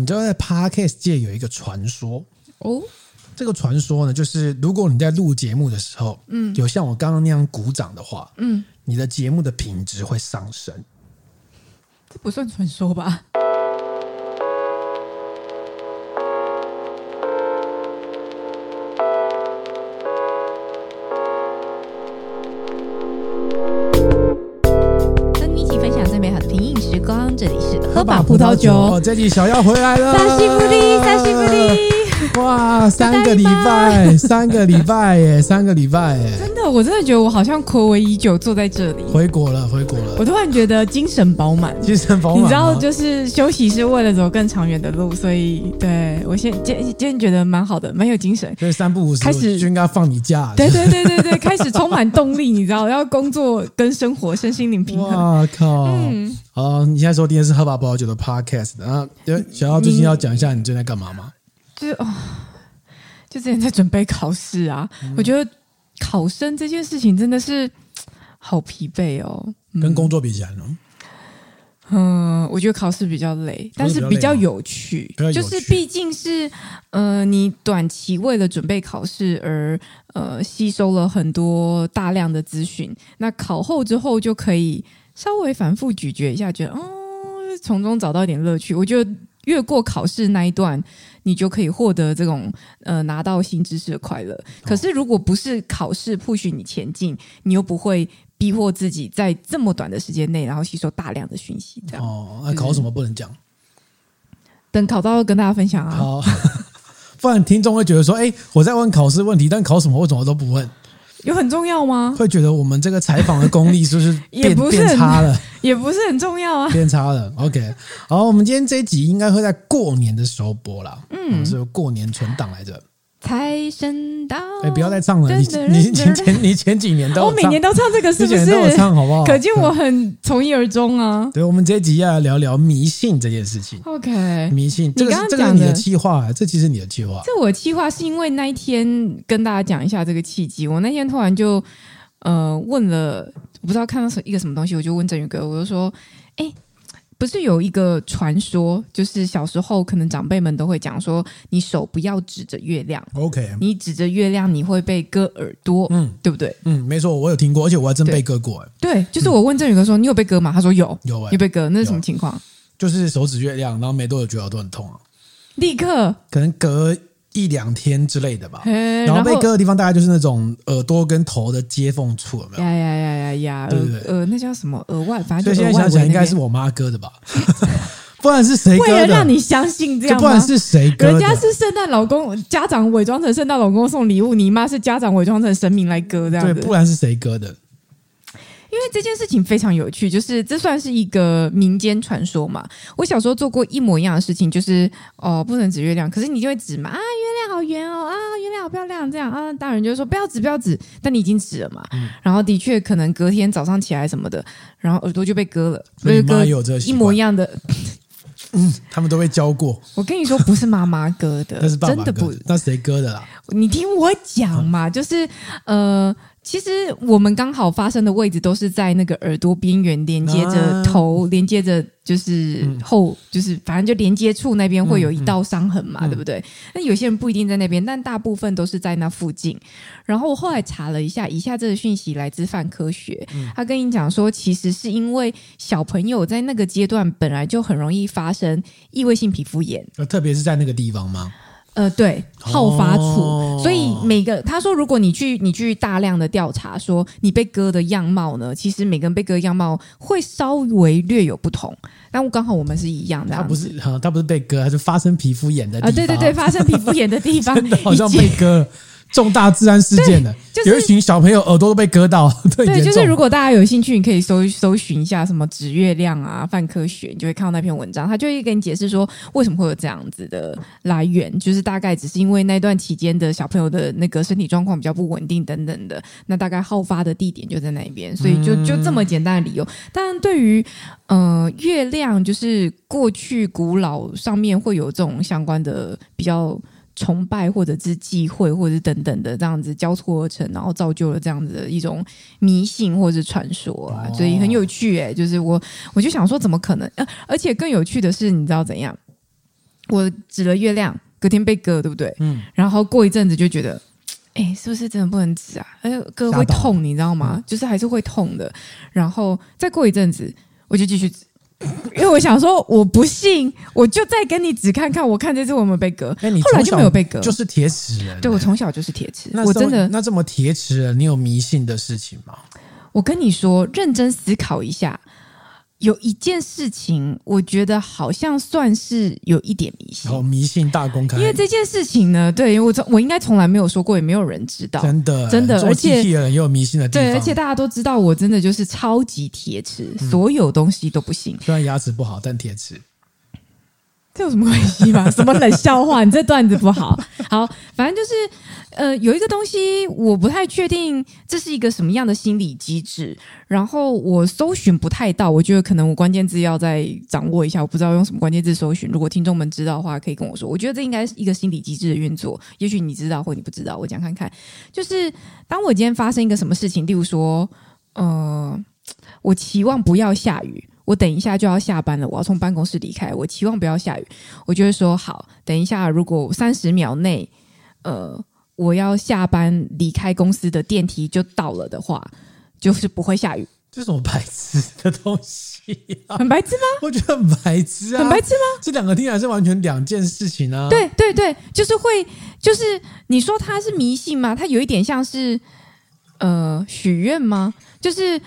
你知道在 Podcast 界有一个传说哦，这个传说呢，就是如果你在录节目的时候，嗯，有像我刚刚那样鼓掌的话，嗯，你的节目的品质会上升。这不算传说吧？葡萄酒，这里小妖回来了。沙西布利，沙西布利。哇，三个礼拜，三个礼拜耶，三个礼拜耶！真的，我真的觉得我好像暌违已久，坐在这里。回国了，回国了。我突然觉得精神饱满，精神饱满。你知道，就是休息是为了走更长远的路，所以对我现今今天觉得蛮好的，蛮有精神。所以三不五时开始就应该放你假。对对对对对，开始充满动力，你知道，要工作跟生活身心灵平衡。哇靠！嗯，好，你现在收听的是喝吧葡萄酒的 Podcast，然后小奥最近要讲一下你最近在干嘛吗？就是哦，就之前在准备考试啊，嗯、我觉得考生这件事情真的是 好疲惫哦。跟工作比起来呢？嗯，我觉得考试比较累，但是比较有趣。就是毕竟是呃，你短期为了准备考试而呃吸收了很多大量的资讯，那考后之后就可以稍微反复咀嚼一下，觉得哦，从中找到一点乐趣。我觉得。越过考试那一段，你就可以获得这种呃拿到新知识的快乐。可是如果不是考试 push 你前进，你又不会逼迫自己在这么短的时间内，然后吸收大量的讯息。这样哦，那考什么不能讲？等考到跟大家分享啊。好，不然听众会觉得说：“哎，我在问考试问题，但考什么我怎么都不问。”有很重要吗？会觉得我们这个采访的功力是不是变 也不是变差了？也不是很重要啊，变差了。OK，好，我们今天这一集应该会在过年的时候播啦。嗯，是过年存档来着。财神到！哎，不要再唱了，你你前前你前几年都我每年都唱这个，是不是？都有唱好不好？可见我很从一而终啊。对，我们这一集要聊聊迷信这件事情。OK，迷信，这个是这个是你的计划，这其实你的计划。这我计划是因为那一天跟大家讲一下这个契机，我那天突然就呃问了，我不知道看到什一个什么东西，我就问振宇哥，我就说，哎。不是有一个传说，就是小时候可能长辈们都会讲说，你手不要指着月亮，OK，你指着月亮你会被割耳朵，嗯，对不对？嗯，没错，我有听过，而且我还真被割过，对，对，就是我问郑宇哥说，嗯、你有被割吗？他说有，有、欸，有被割，那是什么情况？就是手指月亮，然后没多久觉得耳朵很痛啊，立刻，可能隔。一两天之类的吧，然后被割的地方大概就是那种耳朵跟头的接缝处，有没有？呀呀呀呀呀！对对对，呃，那叫什么？额外，反正就现在想起来应该是我妈割的吧，不然是谁割的？为了让你相信这样，不然是谁割的？人家是圣诞老公，家长伪装成圣诞老公送礼物，你妈是家长伪装成神明来割这样。对，不然是谁割的？因为这件事情非常有趣，就是这算是一个民间传说嘛。我小时候做过一模一样的事情，就是哦，不能指月亮，可是你就会指嘛啊，月亮好圆哦啊，月亮好漂亮这样啊，大人就说不要指不要指，但你已经指了嘛。嗯、然后的确可能隔天早上起来什么的，然后耳朵就被割了，所以妈有这一模一样的。嗯，他们都被教过。我跟你说，不是妈妈割的，那是爸爸割的，真的不，那谁割的啦？你听我讲嘛，嗯、就是呃。其实我们刚好发生的位置都是在那个耳朵边缘，连接着头，连接着就是后，就是反正就连接处那边会有一道伤痕嘛，对不对？那有些人不一定在那边，但大部分都是在那附近。然后我后来查了一下，以下这个讯息来自范科学，他跟你讲说，其实是因为小朋友在那个阶段本来就很容易发生异位性皮肤炎，特别是在那个地方吗？呃，对，好发处，哦、所以每个他说，如果你去你去大量的调查，说你被割的样貌呢，其实每个人被割的样貌会稍微略有不同，但我刚好我们是一样的。他不是，他不是被割，他是发生皮肤炎的地方。啊，对对对，发生皮肤炎的地方，好像被割。重大治安事件的，就是、有一群小朋友耳朵都被割到。对，就是如果大家有兴趣，你可以搜搜寻一下什么指月亮啊，泛科学，你就会看到那篇文章，他就会跟你解释说为什么会有这样子的来源，就是大概只是因为那段期间的小朋友的那个身体状况比较不稳定等等的，那大概好发的地点就在那边，所以就就这么简单的理由。当然，对于呃月亮，就是过去古老上面会有这种相关的比较。崇拜或者是忌讳或者是等等的这样子交错而成，然后造就了这样子的一种迷信或者是传说啊，所以很有趣哎、欸，就是我我就想说，怎么可能？而且更有趣的是，你知道怎样？我指了月亮，隔天被割，对不对？嗯。然后过一阵子就觉得，哎，是不是真的不能指啊？哎，割会痛，你知道吗？就是还是会痛的。然后再过一阵子，我就继续指。因为我想说，我不信，我就再跟你只看看，我看这次我有没有被割。后来就没有被割，就是铁齿人。对，我从小就是铁齿，我真的。那这么铁齿人，你有迷信的事情吗？我跟你说，认真思考一下。有一件事情，我觉得好像算是有一点迷信。哦，迷信大公开。因为这件事情呢，对我从我应该从来没有说过，也没有人知道。真的，真的，而且也有迷信的地方。对，而且大家都知道，我真的就是超级铁齿，嗯，所有东西都不信。虽然牙齿不好，但铁齿。这有什么关系吗？什么冷笑话？你这段子不好。好，反正就是，呃，有一个东西我不太确定这是一个什么样的心理机制，然后我搜寻不太到，我觉得可能我关键字要再掌握一下，我不知道用什么关键字搜寻。如果听众们知道的话，可以跟我说。我觉得这应该是一个心理机制的运作，也许你知道或你不知道，我讲看看。就是当我今天发生一个什么事情，例如说，呃，我期望不要下雨。我等一下就要下班了，我要从办公室离开。我期望不要下雨，我就会说好。等一下，如果三十秒内，呃，我要下班离开公司的电梯就到了的话，就是不会下雨。这种白痴的东西啊，很白痴吗？我觉得很白痴啊，很白痴吗？这两个听起来是完全两件事情啊。对对对，就是会，就是你说它是迷信吗？它有一点像是呃许愿吗？就是。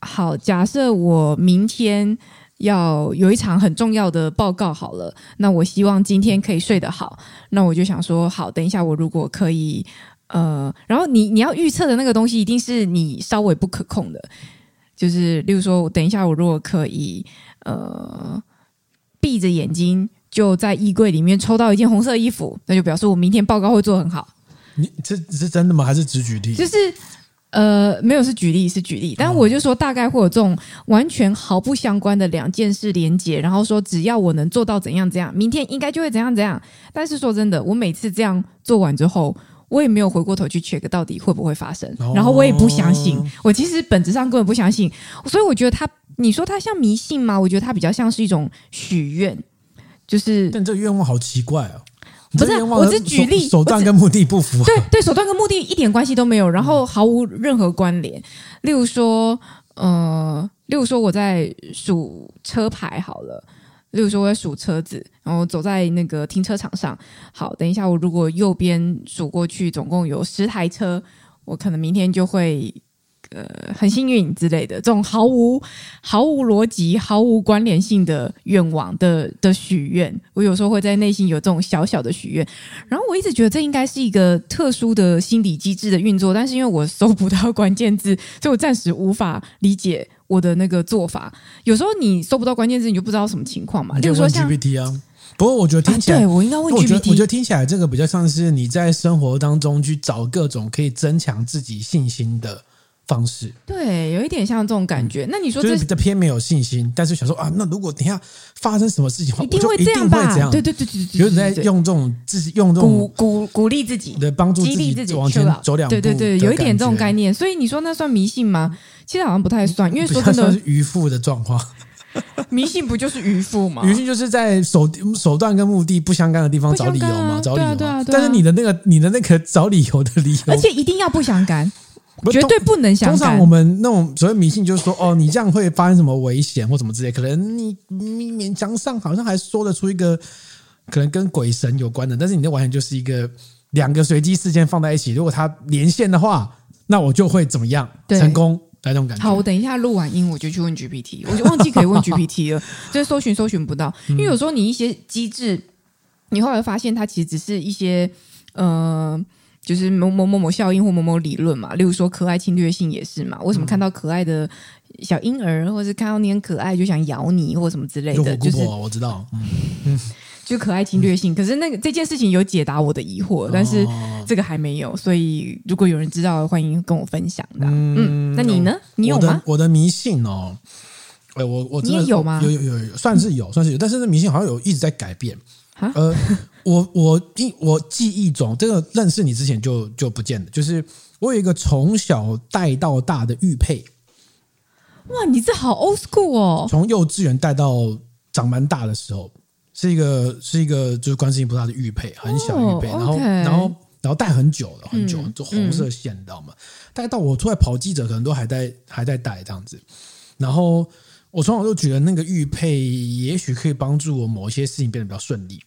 好，假设我明天要有一场很重要的报告，好了，那我希望今天可以睡得好。那我就想说，好，等一下我如果可以，呃，然后你你要预测的那个东西，一定是你稍微不可控的，就是例如说，我等一下我如果可以，呃，闭着眼睛就在衣柜里面抽到一件红色衣服，那就表示我明天报告会做很好。你这是真的吗？还是只举例？就是。呃，没有是举例是举例，但我就说大概会有这种完全毫不相关的两件事连接，然后说只要我能做到怎样怎样，明天应该就会怎样怎样。但是说真的，我每次这样做完之后，我也没有回过头去 check 到底会不会发生，然后我也不相信。我其实本质上根本不相信，所以我觉得他，你说他像迷信吗？我觉得他比较像是一种许愿，就是。但这个愿望好奇怪哦。不是，我只举例，手，手段跟目的不符。对对，手段跟目的一点关系都没有，然后毫无任何关联。例如说，呃，例如说我在数车牌好了，例如说我在数车子，然后走在那个停车场上。好，等一下，我如果右边数过去，总共有十台车，我可能明天就会。呃，很幸运之类的，这种毫无毫无逻辑、毫无关联性的愿望的的许愿，我有时候会在内心有这种小小的许愿。然后我一直觉得这应该是一个特殊的心理机制的运作，但是因为我搜不到关键字，所以我暂时无法理解我的那个做法。有时候你搜不到关键字，你就不知道什么情况嘛。就说 GPT 啊，不过我觉得听起来，啊、对我应该问 GPT。我觉得，我觉得听起来这个比较像是你在生活当中去找各种可以增强自己信心的。方式对，有一点像这种感觉。嗯、那你说这就是比较偏没有信心，但是想说啊，那如果等下发生什么事情，一定会这样吧？对对对对对，比如你在用这种自己用这种鼓鼓鼓励自己，对，帮助激励自己往前走两步，对对对，有一点这种概念。所以你说那算迷信吗？其实好像不太算，因为说真的，是愚妇的状况。迷信不就是愚夫吗？愚信就是在手手段跟目的不相干的地方找理由嘛，找理由。对啊，但是你的那个你的那个找理由的理由，而且一定要不相干。绝对不能相干。通常我们那种所谓迷信，就是说，哦，你这样会发生什么危险或什么之类，可能你你勉强上好像还说得出一个可能跟鬼神有关的，但是你这完全就是一个两个随机事件放在一起，如果它连线的话，那我就会怎么样成功来那种感觉。好，我等一下录完音，我就去问 GPT，我就 忘记可以问 GPT 了，就是搜寻搜寻不到，因为有时候你一些机制，你后来发现它其实只是一些呃。就是某某某某效应或某某理论嘛，例如说可爱侵略性也是嘛。为什么看到可爱的小婴儿，或是看到你很可爱就想咬你，或什么之类的？就是我知道，嗯，就可爱侵略性。可是那个这件事情有解答我的疑惑，但是这个还没有。所以如果有人知道，欢迎跟我分享的。嗯，那你呢？你有吗？我的迷信哦，哎，我我你也有吗？有有有有，算是有，算是有。但是那迷信好像有一直在改变。呃，我我记我记忆中，这个认识你之前就就不见了。就是我有一个从小带到大的玉佩，哇，你这好 old school 哦！从幼稚园带到长蛮大的时候，是一个是一个就是观世音菩萨的玉佩，很小玉佩，哦、然后 okay 然后然后戴很久了，很久，嗯、就红色线，你知道吗？戴到我出来跑记者，可能都还在还在戴这样子。然后我从小就觉得那个玉佩也许可以帮助我某一些事情变得比较顺利。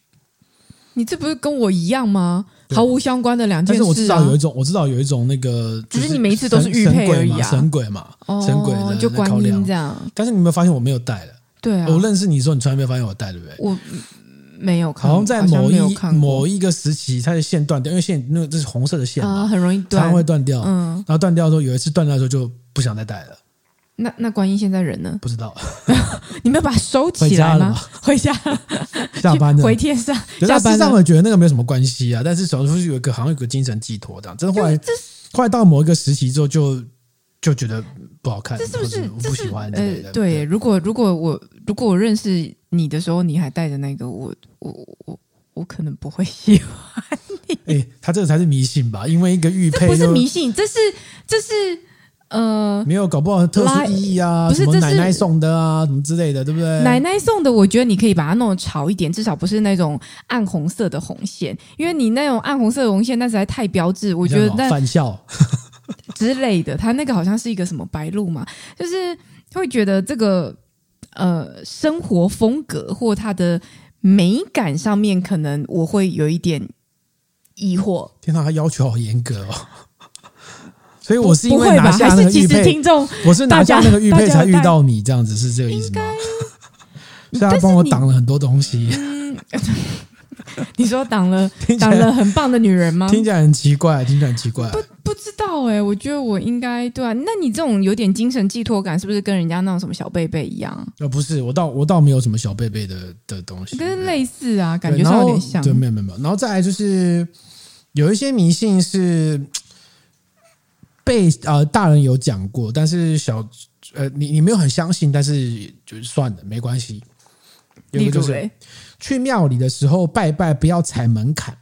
你这不是跟我一样吗？毫无相关的两件事、啊。但是我知道有一种，我知道有一种那个，只是你每一次都是玉佩而已啊，神鬼嘛，神鬼的、哦、就观音这样。但是你有没有发现我没有戴了？对啊，我认识你的时候，你从来没有发现我戴，对不对？我没有看，好像在某一某一个时期，它的线断掉，因为线那个这是红色的线很容易断，常常会断掉。嗯，然后断掉的时候，有一次断掉的时候就不想再戴了。那那观音现在人呢？不知道，你们要把它收起来吗？回家，了 下班的，回天上。下班上我觉得那个没有什么关系啊，但是小时候有一个好像有个精神寄托这样。真的后来，后来到某一个时期之后就，就就觉得不好看，这是不是？我不喜欢的。呃，对，如果如果我如果我认识你的时候，你还带着那个，我我我我可能不会喜欢你。哎、欸，他这个才是迷信吧？因为一个玉佩，这不是迷信，这是这是。呃，没有，搞不好特殊意义啊，不是什么奶奶送的啊，什么之类的，对不对？奶奶送的，我觉得你可以把它弄得潮一点，至少不是那种暗红色的红线，因为你那种暗红色的红线，那实在太标志，我觉得那返校 之类的，它那个好像是一个什么白鹭嘛，就是会觉得这个呃生活风格或它的美感上面，可能我会有一点疑惑。天哪，他要求好严格哦。所以我是因为拿下那个玉佩，听众我是拿下那个玉佩才遇到你，这样子是这个意思吗？所以他帮我挡了很多东西。嗯、你说挡了 挡了很棒的女人吗？听起来很奇怪，听起来很奇怪。不不知道哎、欸，我觉得我应该对啊。那你这种有点精神寄托感，是不是跟人家那种什么小贝贝一样？呃，不是，我倒我倒没有什么小贝贝的的东西，跟类似啊，感觉上有点像。对，没有没有没有。然后再来就是有一些迷信是。被呃大人有讲过，但是小呃你你没有很相信，但是就算了，没关系。有个就是去庙里的时候拜拜不要踩门槛。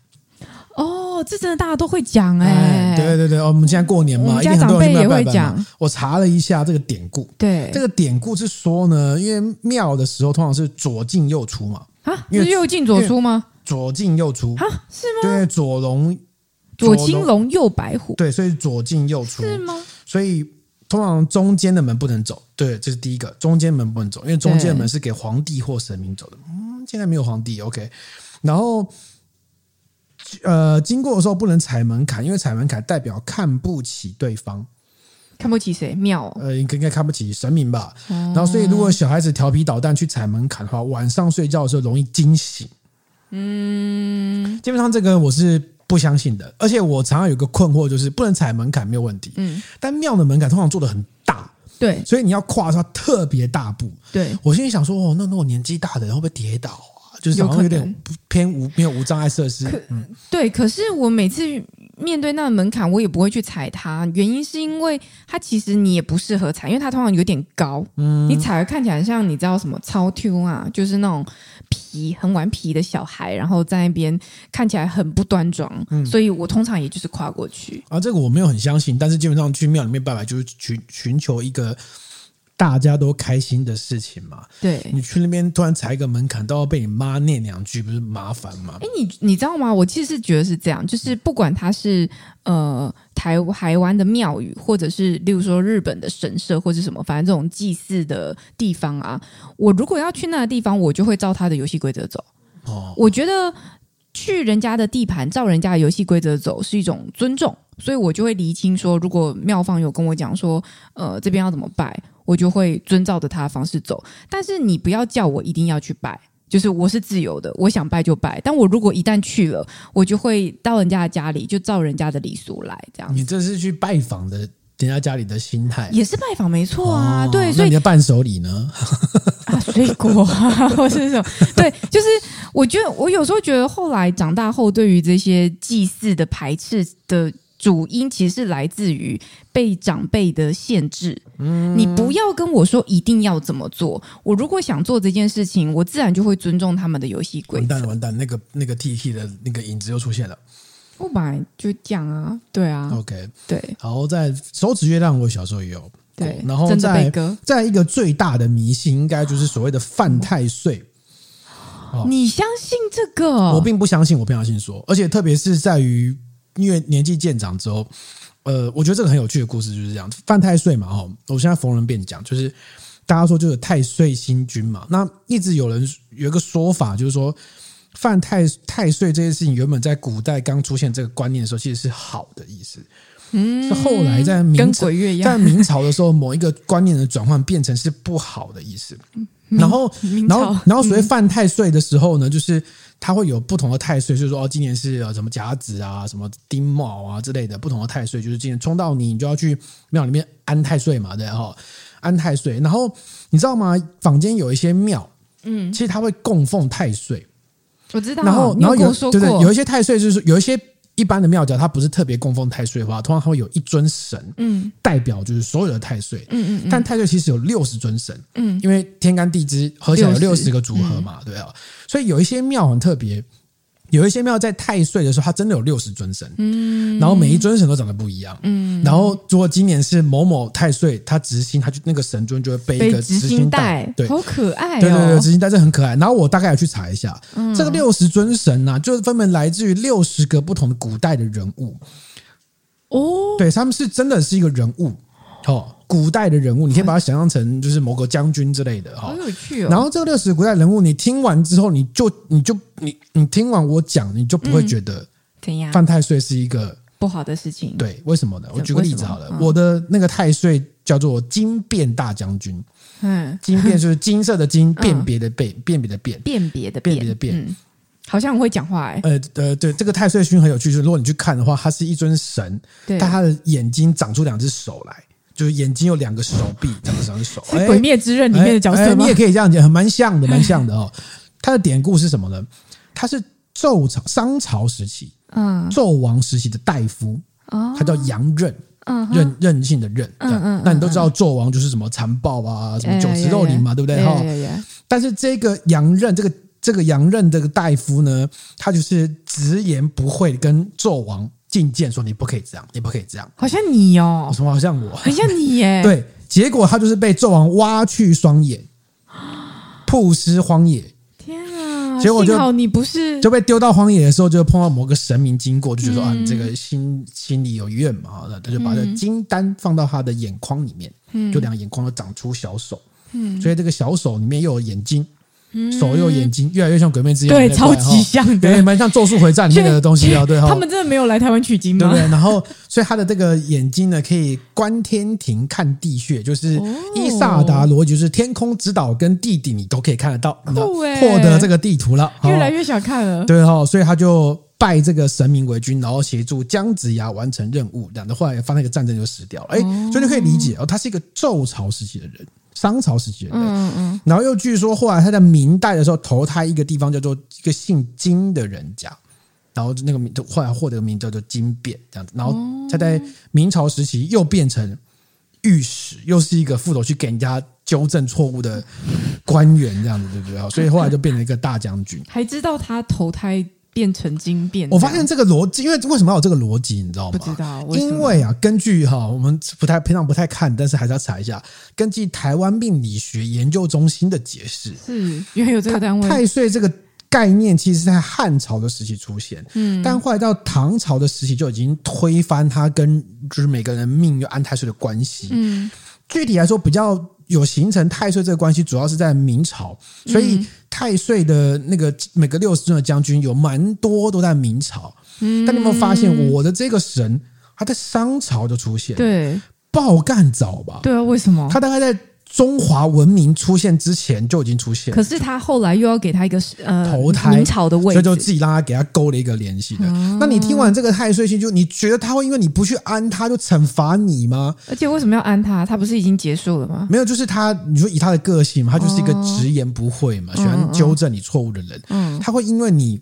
哦，这真的大家都会讲哎、欸。对对对，我们现在过年嘛，我家长辈也会讲。我查了一下这个典故，对这个典故是说呢，因为庙的时候通常是左进右出嘛。啊，是右进左出吗？左进右出啊？是吗？对，左龙。左青龙，右白虎。对，所以左进右出。是吗？所以通常中间的门不能走。对，这是第一个，中间门不能走，因为中间门是给皇帝或神明走的。嗯，现在没有皇帝，OK。然后，呃，经过的时候不能踩门槛，因为踩门槛代表看不起对方。看不起谁？庙？呃，应该看不起神明吧。哦。然后，所以如果小孩子调皮捣蛋去踩门槛的话，晚上睡觉的时候容易惊醒。嗯，基本上这个我是。不相信的，而且我常常有个困惑，就是不能踩门槛没有问题，嗯，但庙的门槛通常做的很大，对，所以你要跨上特别大步，对，我心里想说，哦，那那我年纪大的人会不会跌倒啊？就是好像有点偏无没有无障碍设施，嗯，对，可是我每次。面对那个门槛，我也不会去踩它。原因是因为它其实你也不适合踩，因为它通常有点高。嗯，你踩了看起来像你知道什么超 Q 啊，就是那种皮很顽皮的小孩，然后在那边看起来很不端庄。嗯，所以我通常也就是跨过去。啊，这个我没有很相信，但是基本上去庙里面拜拜就是寻寻求一个。大家都开心的事情嘛，对，你去那边突然踩一个门槛，都要被你妈念两句，不是麻烦吗？哎，你你知道吗？我其实是觉得是这样，就是不管它是呃台台湾的庙宇，或者是例如说日本的神社，或者什么，反正这种祭祀的地方啊，我如果要去那个地方，我就会照他的游戏规则走。哦，我觉得去人家的地盘，照人家的游戏规则走是一种尊重，所以我就会厘清说，如果庙方有跟我讲说，呃，这边要怎么拜。我就会遵照着他的方式走，但是你不要叫我一定要去拜，就是我是自由的，我想拜就拜。但我如果一旦去了，我就会到人家的家里，就照人家的礼俗来，这样。你这是去拜访的人家家里的心态，也是拜访，没错啊。哦、对，所以你的伴手礼呢？啊，水果啊，或是什么？对，就是我觉得我有时候觉得，后来长大后，对于这些祭祀的排斥的。主因其实是来自于被长辈的限制。嗯，你不要跟我说一定要怎么做。我如果想做这件事情，我自然就会尊重他们的游戏规则。完蛋了，完蛋，那个那个 T T 的那个影子又出现了。我本来就讲啊，对啊，OK，对。然后在手指月亮，我小时候也有。对，然后在在一个最大的迷信，应该就是所谓的犯太岁。哦，你相信这个？我并不相信，我不相信说，而且特别是在于因为年纪渐长之后，呃，我觉得这个很有趣的故事就是这样，犯太岁嘛，哦，我现在逢人便讲，就是大家说就是太岁星君嘛，那一直有人有一个说法，就是说犯太太岁这件事情，原本在古代刚出现这个观念的时候，其实是好的意思。嗯，是后来在明朝，在明朝的时候，某一个观念的转换变成是不好的意思。然后，然后，然后，所谓犯太岁的时候呢，就是它会有不同的太岁，就是说，哦，今年是什么甲子啊，什么丁卯啊之类的不同的太岁，就是今年冲到你，你就要去庙里面安太岁嘛，对哈，安太岁。然后你知道吗？坊间有一些庙，嗯，其实他会供奉太岁，我知道。然后，然后有对对，对，有一些太岁就是有一些。一般的庙教，它不是特别供奉太岁的话，通常它会有一尊神，嗯，代表就是所有的太岁，嗯嗯，但太岁其实有六十尊神，嗯，因为天干地支合起来有六十。个组合嘛，对啊，所以有一些庙很特别。有一些庙在太岁的时候，它真的有六十尊神，嗯，然后每一尊神都长得不一样，嗯，然后如果今年是某某太岁，他执行，他就那个神尊就会背一个执星带，对，好可爱，哦，对对对，执星带这很可爱。然后我大概有去查一下，嗯，这个六十尊神呢，啊，就是分别来自于六十个不同的古代的人物，哦，对，他们是真的是一个人物，哦。古代的人物，你可以把它想象成就是某个将军之类的哈，好有趣哦。然后这个六十古代人物，你听完之后，你就你就你你听完我讲，你就不会觉得怎样？犯太岁是一个不好的事情。对，为什么呢？我举个例子好了，我的那个太岁叫做金变大将军。嗯，金变就是金色的金，辨别的辨，辨别的辨，辨别的辨别的辨。好像很会讲话哎。呃呃，对，这个太岁星很有趣，就是如果你去看的话，他是一尊神，但他的眼睛长出两只手来。就是眼睛有两个手臂，长得像是手。《鬼灭之刃》里面的角色吗？你也可以这样讲，很蛮像的，蛮像的哦。它的典故是什么呢？他是纣朝、商朝时期，嗯，纣王时期的大夫，他叫杨任，任任性的任。嗯嗯。那你都知道纣王就是什么残暴啊，什么酒池肉林嘛，对不对？哈。但是这个杨任，这个这个杨任这个大夫呢，他就是直言不讳跟纣王。进谏说，你不可以这样，你不可以这样，好像你哦，什么好像我，很像你耶。对，结果他就是被纣王挖去双眼，曝尸荒野。天啊！结果就幸好你不是，就被丢到荒野的时候，就碰到某个神明经过，就觉得、嗯、啊，你这个心心里有怨嘛，他就把这金丹放到他的眼眶里面，嗯、就两个眼眶都长出小手，嗯，所以这个小手里面又有眼睛。手又眼睛越来越像鬼灭之刃，对，超级像的，对，蛮像咒术回战那个东西啊，对哈。他们真的没有来台湾取经吗？对不对？然后，所以他的这个眼睛呢，可以观天庭、看地穴，就是伊萨尔达罗，就是天空之岛跟地底，你都可以看得到，获得这个地图了。越来越想看了，对哈。所以他就拜这个神明为君，然后协助姜子牙完成任务。这样的后来发生一个战争就死掉了。哎，所以你可以理解哦，他是一个周朝时期的人。商朝时期的人，嗯嗯，然后又据说后来他在明代的时候投胎一个地方叫做一个姓金的人家，然后那个名后来获得个名叫做金变这样子，然后他在明朝时期又变成御史，又是一个负责去给人家纠正错误的官员这样子，对不对？所以后来就变成一个大将军，还知道他投胎。变成金变，我发现这个逻辑，因为为什么要有这个逻辑，你知道吗？不知道，因为啊，根据哈，我们不太平常不太看，但是还是要查一下。根据台湾命理学研究中心的解释，是因为有这个单位。太岁这个概念，其实是在汉朝的时期出现，嗯，但后来到唐朝的时期就已经推翻它跟就是每个人命运安太岁的关系，嗯，具体来说比较。有形成太岁这个关系，主要是在明朝，所以太岁的那个每个六十尊的将军有蛮多都在明朝。嗯，但你有没有发现，我的这个神，他在商朝就出现，对，爆干早吧？对啊，为什么？他大概在。中华文明出现之前就已经出现，可是他后来又要给他一个呃投胎明朝的位置，所以就自己让他给他勾了一个联系的。嗯、那你听完这个太岁星，就你觉得他会因为你不去安他，就惩罚你吗？而且为什么要安他？他不是已经结束了吗？没有，就是他，你说以他的个性嘛，他就是一个直言不讳嘛，嗯、喜欢纠正你错误的人。嗯，他会因为你。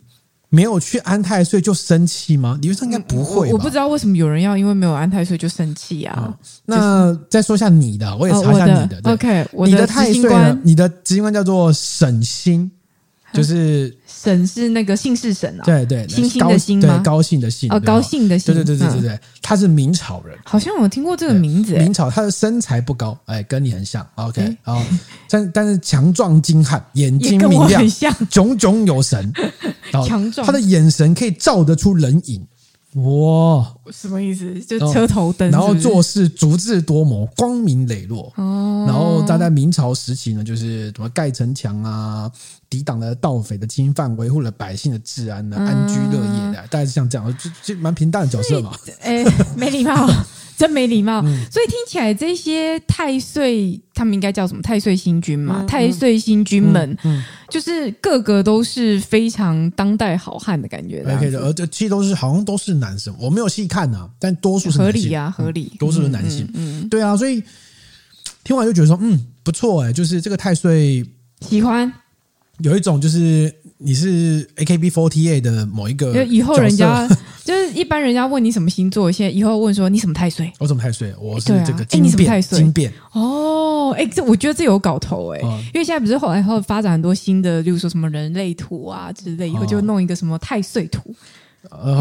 没有去安太岁就生气吗？理论上应该不会吧。我不知道为什么有人要因为没有安太岁就生气啊。哦、那再说一下你的，我也查一下你的。OK，你的太岁呢？你的执行官叫做沈星，就是神是那个姓氏神啊，对对，星星的星对？高兴的兴哦，高兴的兴，对对对对对对，他是明朝人，好像我听过这个名字。明朝他的身材不高，哎，跟你很像。OK，然后但但是强壮精悍，眼睛明亮，炯炯有神。强壮，他的眼神可以照得出人影。哇，什么意思？就车头灯，然后做事足智多谋，光明磊落。哦，然后他在明朝时期呢，就是什么盖城墙啊，抵挡了盗匪的侵犯，维护了百姓的治安呢，安居乐业的，大概是像这样，就就蛮平淡的角色嘛。哎，没礼貌。真没礼貌，嗯、所以听起来这些太岁，他们应该叫什么？太岁星君嘛？嗯、太岁星君们，嗯嗯、就是个个都是非常当代好汉的感觉。OK 的，而这其实都是好像都是男生，我没有细看啊，但多数是合理啊，合理，多数是男性。嗯，嗯嗯对啊，所以听完就觉得说，嗯，不错哎、欸，就是这个太岁喜欢，有一种就是。你是 AKB48 的某一个，就以后人家就是一般人家问你什么星座，现在以后问说你什么太岁？我什么太岁？我是这个金变，金变哦，哎，这我觉得这有搞头哎，因为现在不是后来后发展很多新的，例如说什么人类图啊之类，以后就弄一个什么太岁图。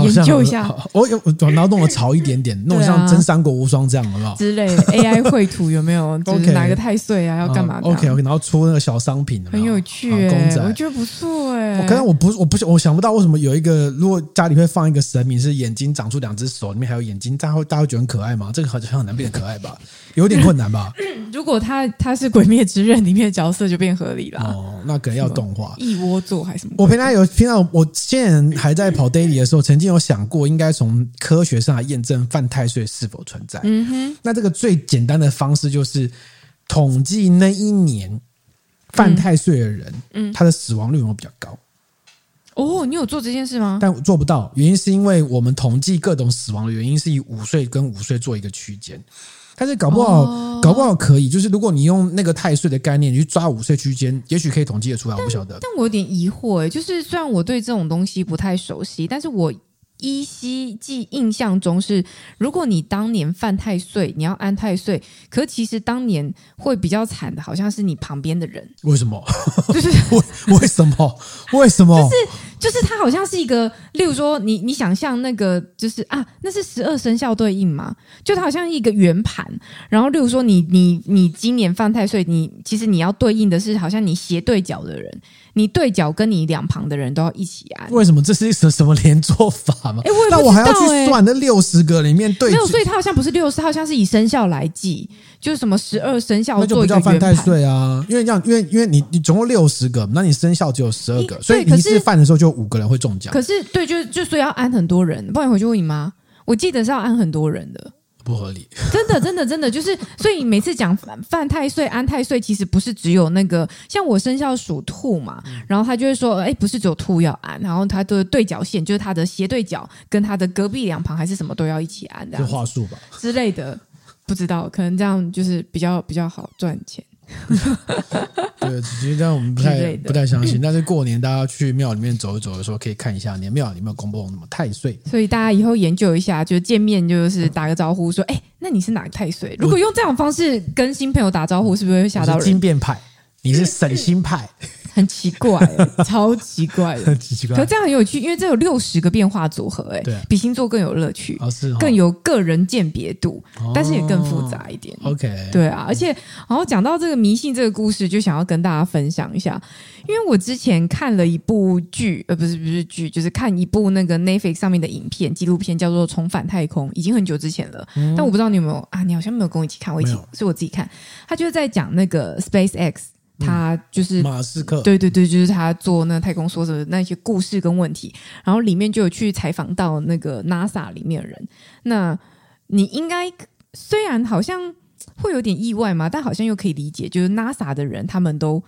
研究一下，我有我然后弄得潮一点点，弄像真三国无双这样，好不好？之类 AI 绘图有没有？就是哪个太岁啊？要干嘛？OK OK，然后出那个小商品，很有趣，公仔，我觉得不错哎。可能我不我不我想不到为什么有一个，如果家里会放一个神明，是眼睛长出两只手，里面还有眼睛，大家会大家会觉得很可爱吗？这个好像很难变得可爱吧？有点困难吧？如果他他是《鬼灭之刃》里面的角色，就变合理了。哦，那可能要动画，一窝座还是什么？我平常有平常我现在还在跑 daily 的时候，曾经有想过，应该从科学上来验证犯太岁是否存在。嗯哼，那这个最简单的方式就是统计那一年犯太岁的人，嗯，他的死亡率有没有比较高？哦，你有做这件事吗？但做不到，原因是因为我们统计各种死亡的原因是以五岁跟五岁做一个区间。但是搞不好，哦、搞不好可以，就是如果你用那个太岁的概念，你去抓五岁区间，也许可以统计得出来。我不晓得，但我有点疑惑诶，就是虽然我对这种东西不太熟悉，但是我。依稀记印象中是，如果你当年犯太岁，你要安太岁，可其实当年会比较惨的，好像是你旁边的人。为什么？就是为为什么？为什么？就是就是它好像是一个，例如说你你想象那个就是啊，那是十二生肖对应吗？就它好像一个圆盘，然后例如说你你你今年犯太岁，你其实你要对应的是好像你斜对角的人。你对角跟你两旁的人都要一起按，为什么？这是一什什么连坐法吗？哎，我那我还要去算那六十个里面对，没有，所以它好像不是六十，好像是以生肖来计，就是什么十二生肖，那就不叫犯太岁啊，因为这样，因为因为你你总共六十个，那你生肖只有十二个，所以你是犯的时候就五个人会中奖。可是对，就就所以要安很多人，不然你回去问你妈，我记得是要安很多人的。不合理，真的，真的，真的，就是，所以每次讲犯太岁、安太岁，其实不是只有那个，像我生肖属兔嘛，然后他就会说，哎，不是只有兔要安，然后他的对角线就是他的斜对角跟他的隔壁两旁还是什么都要一起安的，就话术吧。之类的，不知道，可能这样就是比较比较好赚钱。对，其实这样我们不太不太相信。但是过年大家去庙里面走一走的时候，可以看一下你庙里有没有公布什么太岁。所以大家以后研究一下，就见面就是打个招呼，说：“哎，那你是哪个太岁？”如果用这种方式跟新朋友打招呼，是不是会吓到人？金变派，你是省心派。很奇怪，超奇怪的，很奇怪。可这样很有趣，因为这有六十个变化组合，哎，对，比星座更有乐趣，更有个人鉴别度，但是也更复杂一点。OK，对啊，而且然后讲到这个迷信这个故事，就想要跟大家分享一下，因为我之前看了一部剧，呃，不是不是剧，就是看一部那个 Netflix 上面的影片纪录片，叫做《重返太空》，已经很久之前了，但我不知道你有没有啊？你好像没有跟我一起看，我一起是我自己看，他就是在讲那个 SpaceX。他就是马斯克，对对对，就是他做那太空梭的那些故事跟问题，然后里面就有去采访到那个 NASA 里面的人。那你应该虽然好像会有点意外嘛，但好像又可以理解，就是 NASA 的人他们都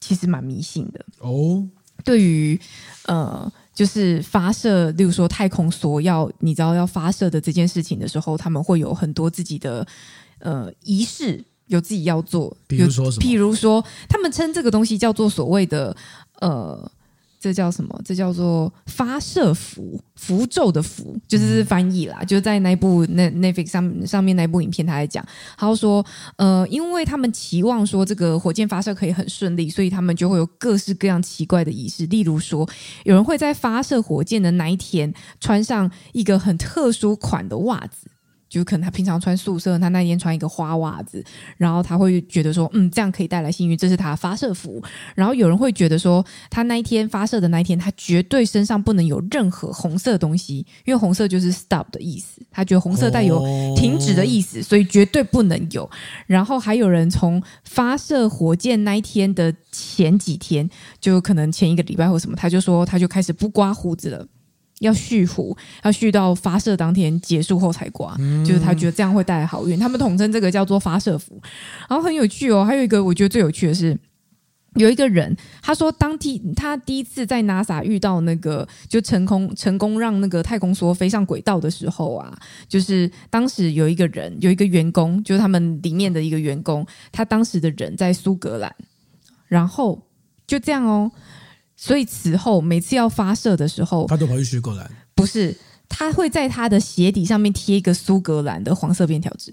其实蛮迷信的哦。对于呃，就是发射，例如说太空梭要你知道要发射的这件事情的时候，他们会有很多自己的呃仪式。有自己要做，比如说什么？譬如说，他们称这个东西叫做所谓的呃这叫什么？这叫做发射符，符咒的符，就是翻译啦。嗯、就在那部那 Netflix 上上面那部影片，他在讲，他说，呃，因为他们期望说这个火箭发射可以很顺利，所以他们就会有各式各样奇怪的仪式。例如说，有人会在发射火箭的那一天穿上一个很特殊款的袜子。就可能他平常穿素色，他那天穿一个花袜子，然后他会觉得说，嗯，这样可以带来幸运，这是他的发射服。然后有人会觉得说，他那一天发射的那一天，他绝对身上不能有任何红色的东西，因为红色就是 stop 的意思，他觉得红色带有停止的意思，所以绝对不能有。然后还有人从发射火箭那一天的前几天，就可能前一个礼拜或什么，他就说他就开始不刮胡子了。要续壶，要续到发射当天结束后才刮，嗯、就是他觉得这样会带来好运。他们统称这个叫做发射符，然后很有趣哦。还有一个我觉得最有趣的是，有一个人他说，当第他第一次在 NASA 遇到那个就成功成功让那个太空梭飞上轨道的时候啊，就是当时有一个人有一个员工，就是他们里面的一个员工，他当时的人在苏格兰，然后就这样哦。所以此后每次要发射的时候，他都跑去苏格兰。不是，他会在他的鞋底上面贴一个苏格兰的黄色便条纸，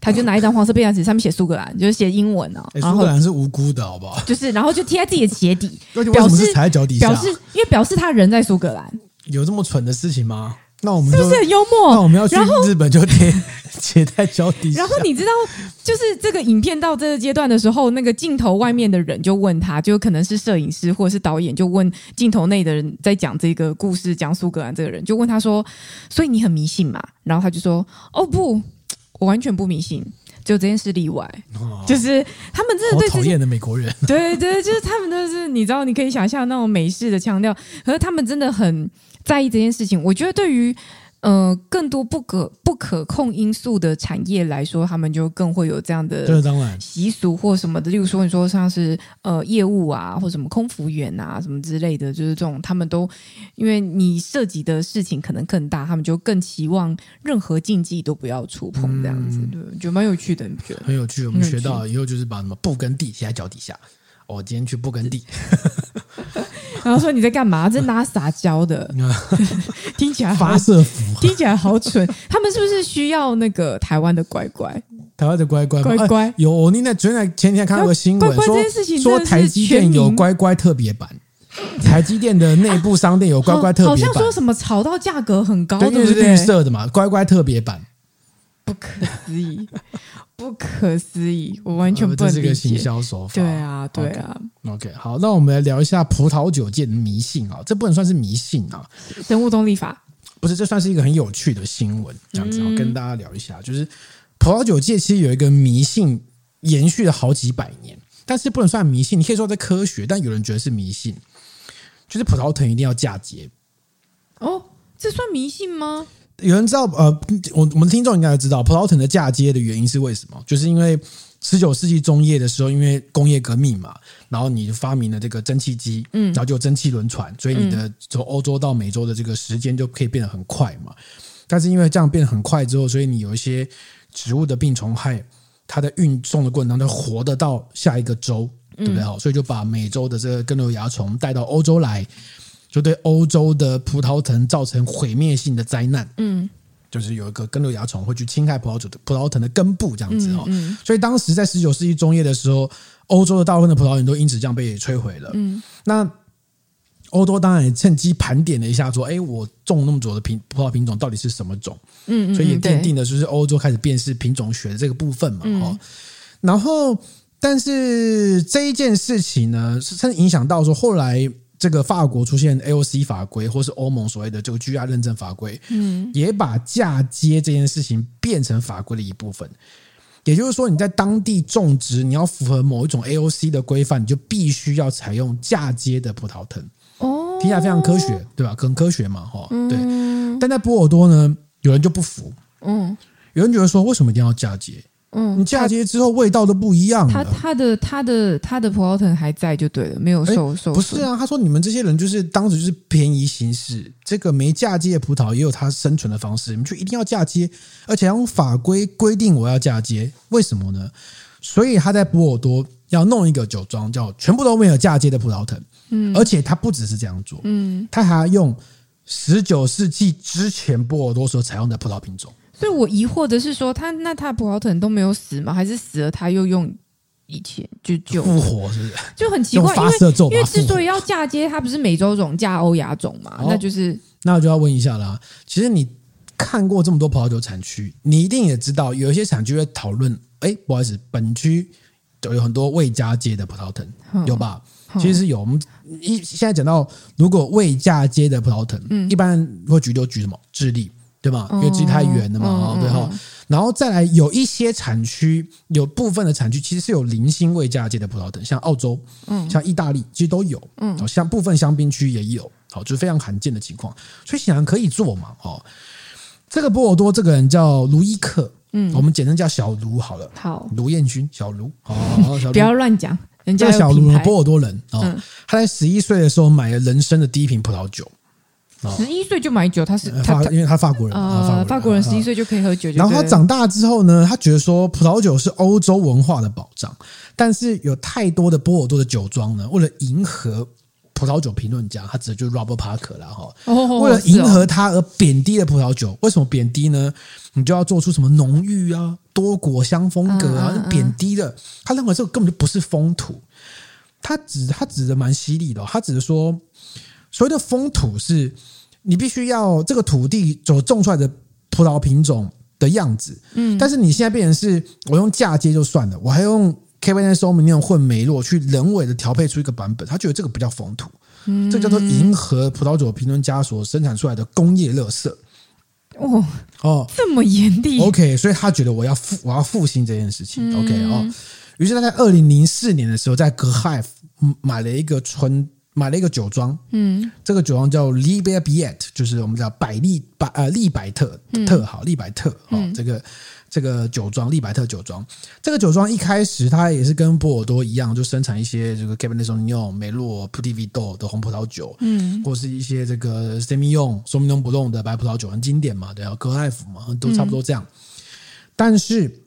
他就拿一张黄色便条纸，上面写苏格兰，就是写英文啊。苏格兰是无辜的，好不好？就是，然后就贴在自己的鞋底，表示踩在脚底下，表示因为表示他人在苏格兰。有这么蠢的事情吗？那我们是不是很幽默？那我们要去日本就贴贴在脚底下。然后你知道，就是这个影片到这个阶段的时候，那个镜头外面的人就问他，就可能是摄影师或者是导演，就问镜头内的人在讲这个故事，讲苏格兰这个人，就问他说：“所以你很迷信嘛？”然后他就说：“哦不，我完全不迷信，就这件事例外。哦”就是他们真的对讨厌的美国人，对对，就是他们都是你知道，你可以想象那种美式的腔调，可是他们真的很。在意这件事情，我觉得对于呃更多不可不可控因素的产业来说，他们就更会有这样的习俗或什么的。例如说，你说像是呃业务啊，或什么空服员啊，什么之类的，就是这种，他们都因为你涉及的事情可能更大，他们就更期望任何禁忌都不要触碰，这样子，嗯、对，就蛮有趣的，你觉得？很有趣，我们学到以后就是把什么布跟地写在脚底下。我、哦、今天去布根地，然后说你在干嘛？这拉撒娇的？听起来好发射符，听起来好蠢。他们是不是需要那个台湾的乖乖？台湾的乖乖，乖乖、哎、有。我那天昨天前天看到个新闻，说说台积电有乖乖特别版，台积电的内部商店有乖乖 特别版，好像说什么炒到价格很高，对，因为是绿色的嘛，乖乖特别版。不可思议，不可思议，我完全不能理解。这是个行销手法。对啊，对啊。Okay, OK，好，那我们来聊一下葡萄酒界的迷信啊，这不能算是迷信啊。生物动力法不是，这算是一个很有趣的新闻，这样子，我跟大家聊一下。就是葡萄酒界其实有一个迷信，延续了好几百年，但是不能算迷信。你可以说在科学，但有人觉得是迷信，就是葡萄藤一定要嫁接。哦，这算迷信吗？有人知道呃，我我们听众应该知道葡萄藤的嫁接的原因是为什么？就是因为十九世纪中叶的时候，因为工业革命嘛，然后你发明了这个蒸汽机，嗯，然后就有蒸汽轮船，所以你的从欧洲到美洲的这个时间就可以变得很快嘛。但是因为这样变得很快之后，所以你有一些植物的病虫害，它的运送的过程当中活得到下一个州，对不对？好，所以就把美洲的这个根瘤蚜虫带到欧洲来。就对欧洲的葡萄藤造成毁灭性的灾难，嗯，就是有一个根瘤蚜虫会去侵害葡萄酒的葡萄藤的根部这样子哦，嗯，所以当时在十九世纪中叶的时候，欧洲的大部分的葡萄园都因此这样被摧毁了，嗯，那欧洲当然也趁机盘点了一下，说，哎，我种那么久的品葡萄品种到底是什么种？嗯，所以也奠定了就是欧洲开始辨识品种学的这个部分嘛，哦，然后但是这一件事情呢，是甚至影响到说后来。这个法国出现 AOC 法规，或是欧盟所谓的这个 GR 认证法规，嗯，也把嫁接这件事情变成法规的一部分。也就是说，你在当地种植，你要符合某一种 AOC 的规范，你就必须要采用嫁接的葡萄藤。哦，听起来非常科学，对吧？很科学嘛，哈，对。但在波尔多呢，有人就不服，嗯，有人觉得说，为什么一定要嫁接？嗯，你嫁接之后味道都不一样了。他他的他的他的葡萄藤还在就对了，没有受受。不是啊，他说你们这些人就是当时就是便宜行事，这个没嫁接的葡萄也有它生存的方式，你们就一定要嫁接，而且用法规规定我要嫁接，为什么呢？所以他在波尔多要弄一个酒庄，叫全部都没有嫁接的葡萄藤，嗯，而且他不只是这样做，嗯，他还要用十九世纪之前波尔多所采用的葡萄品种。所以我疑惑的是说，他那他葡萄藤都没有死吗？还是死了他又用以前就就复活？是不是？就很奇怪，因为因为之所以要嫁接，它不是美洲种嫁欧亚种嘛？那就是那我就要问一下啦。其实你看过这么多葡萄酒产区，你一定也知道，有一些产区会讨论，哎，不好意思，本区都有很多未嫁接的葡萄藤，有吧？其实是有。我们一现在讲到，如果未嫁接的葡萄藤，嗯，一般会举就举什么？智利。对吧？因为距离太远了嘛，哦、对哈。然后再来，有一些产区，有部分的产区其实是有零星未嫁接的葡萄藤，像澳洲，嗯，像意大利，其实都有，嗯，像部分香槟区也有，好，就是非常罕见的情况，所以显然可以做嘛，哦。这个波尔多这个人叫卢伊克，嗯，我们简称叫小卢好了，好，卢彦勋，小卢，好，小卢不要乱讲，人家小卢，波尔多人啊，哦、他在十一岁的时候买了人生的第一瓶葡萄酒。十一岁就买酒，他是他，因为他法国人，呃，法国人十一岁就可以喝酒。然后他长大之后呢，他觉得说葡萄酒是欧洲文化的保障，但是有太多的波尔多的酒庄呢，为了迎合葡萄酒评论家，他指的就是 Robert Parker 了哈。为了迎合他而贬低了葡萄酒，为什么贬低呢？你就要做出什么浓郁啊、多果香风格啊，贬低的。他认为这个根本就不是风土。他指他指的蛮犀利的，他指的说。所谓的封土是，你必须要这个土地所种出来的葡萄品种的样子，嗯，但是你现在变成是我用嫁接就算了，我还用 Cabernet Sauvignon 那种混梅洛去人为的调配出一个版本，他觉得这个不叫封土，嗯，这叫做迎合葡萄酒评论家所生产出来的工业垃圾。哦哦，这么严厉？OK，所以他觉得我要复我要复兴这件事情。OK 哦，于是他在二零零四年的时候，在格海夫买了一个纯。买了一个酒庄，嗯，这个酒庄叫 Liber Biet，就是我们叫百利百呃利百特特好利百特哦，这个这个酒庄利百特酒庄，这个酒庄一开始它也是跟波尔多一样，就生产一些这个 Cabernet Sauvignon、梅洛、Petit Verdot 的红葡萄酒，嗯，或是一些这个 Semillon、Sauvignon Blanc 的白葡萄酒，很经典嘛，对啊，格莱夫嘛，都差不多这样。但是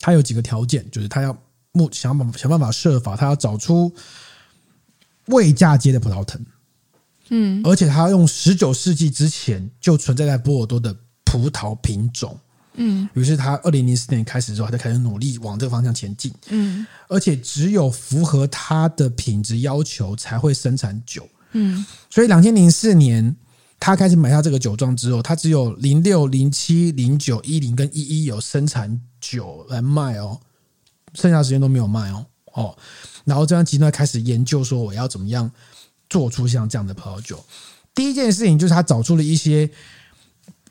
它有几个条件，就是它要目想办法想办法设法，它要找出。未嫁接的葡萄藤，嗯，而且他要用十九世纪之前就存在在波尔多的葡萄品种，嗯，于是他二零零四年开始之后，他就开始努力往这个方向前进，嗯，而且只有符合他的品质要求才会生产酒，嗯，所以两千零四年他开始买下这个酒庄之后，他只有零六、零七、零九、一零跟一一有生产酒来卖哦，剩下的时间都没有卖哦，哦。然后这样集团开始研究说我要怎么样做出像这样的葡萄酒。第一件事情就是他找出了一些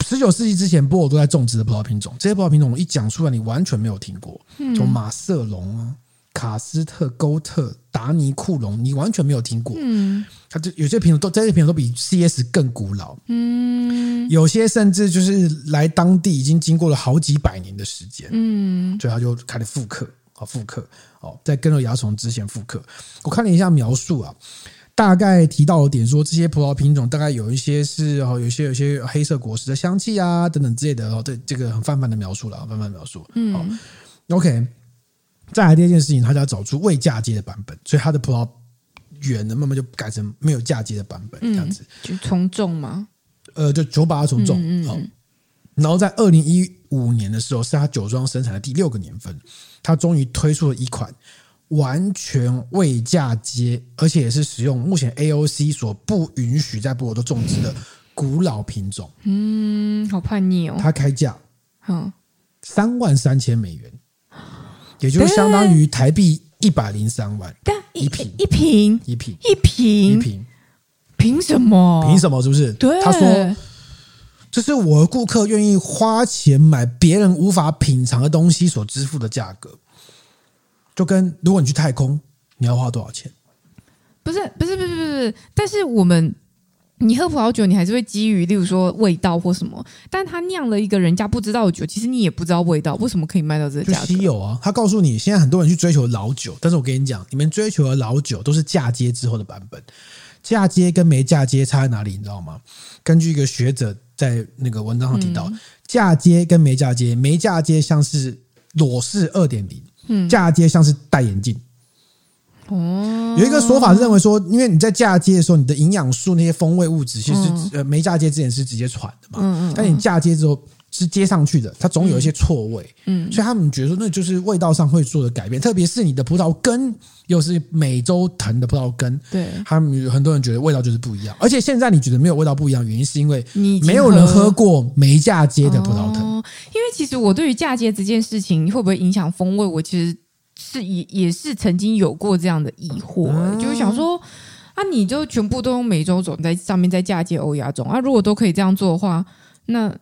十九世纪之前波尔多在种植的葡萄品种，这些葡萄品种我一讲出来你完全没有听过，从马瑟龙啊、卡斯特、勾特、达尼库隆，你完全没有听过。嗯，它就有些品种都这些品种都比 CS 更古老。嗯，有些甚至就是来当地已经经过了好几百年的时间。嗯，所以他就开始复刻。好，复刻哦，在根肉蚜虫之前复刻。我看了一下描述啊，大概提到了点说，这些葡萄品种大概有一些是哦，有些有些黑色果实的香气啊，等等之类的哦。这这个很泛泛的描述了，泛泛描述。嗯，OK。再来第二件事情，他就要找出未嫁接的版本，所以他的葡萄园呢，慢慢就改成没有嫁接的版本，这样子。就从种吗？呃，就九把它从种。嗯嗯。然后在二零一五年的时候，是他酒庄生产的第六个年份。他终于推出了一款完全未嫁接，而且也是使用目前 AOC 所不允许在波尔多种植的古老品种。嗯，好叛逆哦！他开价，嗯，三万三千美元，也就是相当于台币一百零三万一瓶，一瓶，一瓶，一瓶，一瓶，凭什么？凭什么？是不是？对，他说。这是我的顾客愿意花钱买别人无法品尝的东西所支付的价格，就跟如果你去太空，你要花多少钱？不是，不是，不是，不是。但是我们，你喝葡萄酒，你还是会基于，例如说味道或什么。但他酿了一个人家不知道的酒，其实你也不知道味道，为什么可以卖到这个价格？稀有啊！他告诉你，现在很多人去追求老酒，但是我跟你讲，你们追求的老酒都是嫁接之后的版本。嫁接跟没嫁接差在哪里？你知道吗？根据一个学者。在那个文章上提到，嫁接跟没嫁接，没嫁接像是裸视二点零，嫁接像是戴眼镜。哦，有一个说法认为说，因为你在嫁接的时候，你的营养素那些风味物质，其实、嗯、呃没嫁接之前是直接传的嘛。嗯嗯。但你嫁接之后是接上去的，它总有一些错位。嗯。所以他们觉得说，那就是味道上会做的改变，特别是你的葡萄根又是美洲藤的葡萄根，对，他们很多人觉得味道就是不一样。而且现在你觉得没有味道不一样，原因是因为你没有人喝过没嫁接的葡萄藤。哦。因为其实我对于嫁接这件事情会不会影响风味，我其实。是也也是曾经有过这样的疑惑，欸，就是想说啊，你就全部都用美洲种在上面再嫁接欧亚种啊，如果都可以这样做的话，那。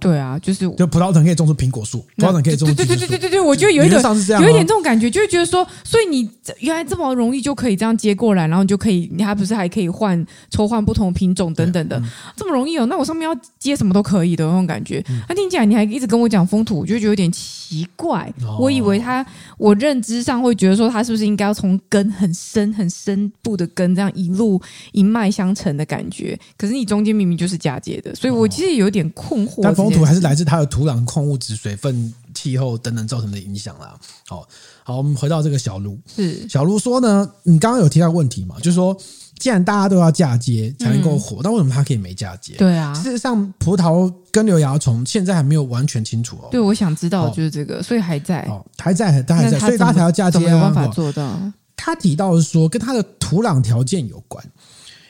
对啊，就是就葡萄藤可以种出苹果树，葡萄藤可以种出。对对对对对对，我觉得有一点有一点这种感觉，就会觉得说，所以你原来这么容易就可以这样接过来，然后你就可以，你还不是还可以换抽换不同品种等等的，这么容易哦？那我上面要接什么都可以的那种感觉。那听起来你还一直跟我讲风土，我就觉得有点奇怪。我以为他，我认知上会觉得说，他是不是应该要从根很深很深部的根这样一路一脉相承的感觉？可是你中间明明就是嫁接的，所以我其实有点困惑。风土还是来自它的土壤、矿物质、水分、气候等等造成的影响啦。好，好，我们回到这个小卢。是小卢说呢，你刚刚有提到问题嘛？就是说，既然大家都要嫁接才能够活，那、嗯、为什么它可以没嫁接？对啊，事实上，葡萄根瘤蚜虫现在还没有完全清楚哦。对，我想知道就是这个，所以还在，还在，它还在，所以大家才要嫁接啊。有办法做到。他提到的是说，跟它的土壤条件有关。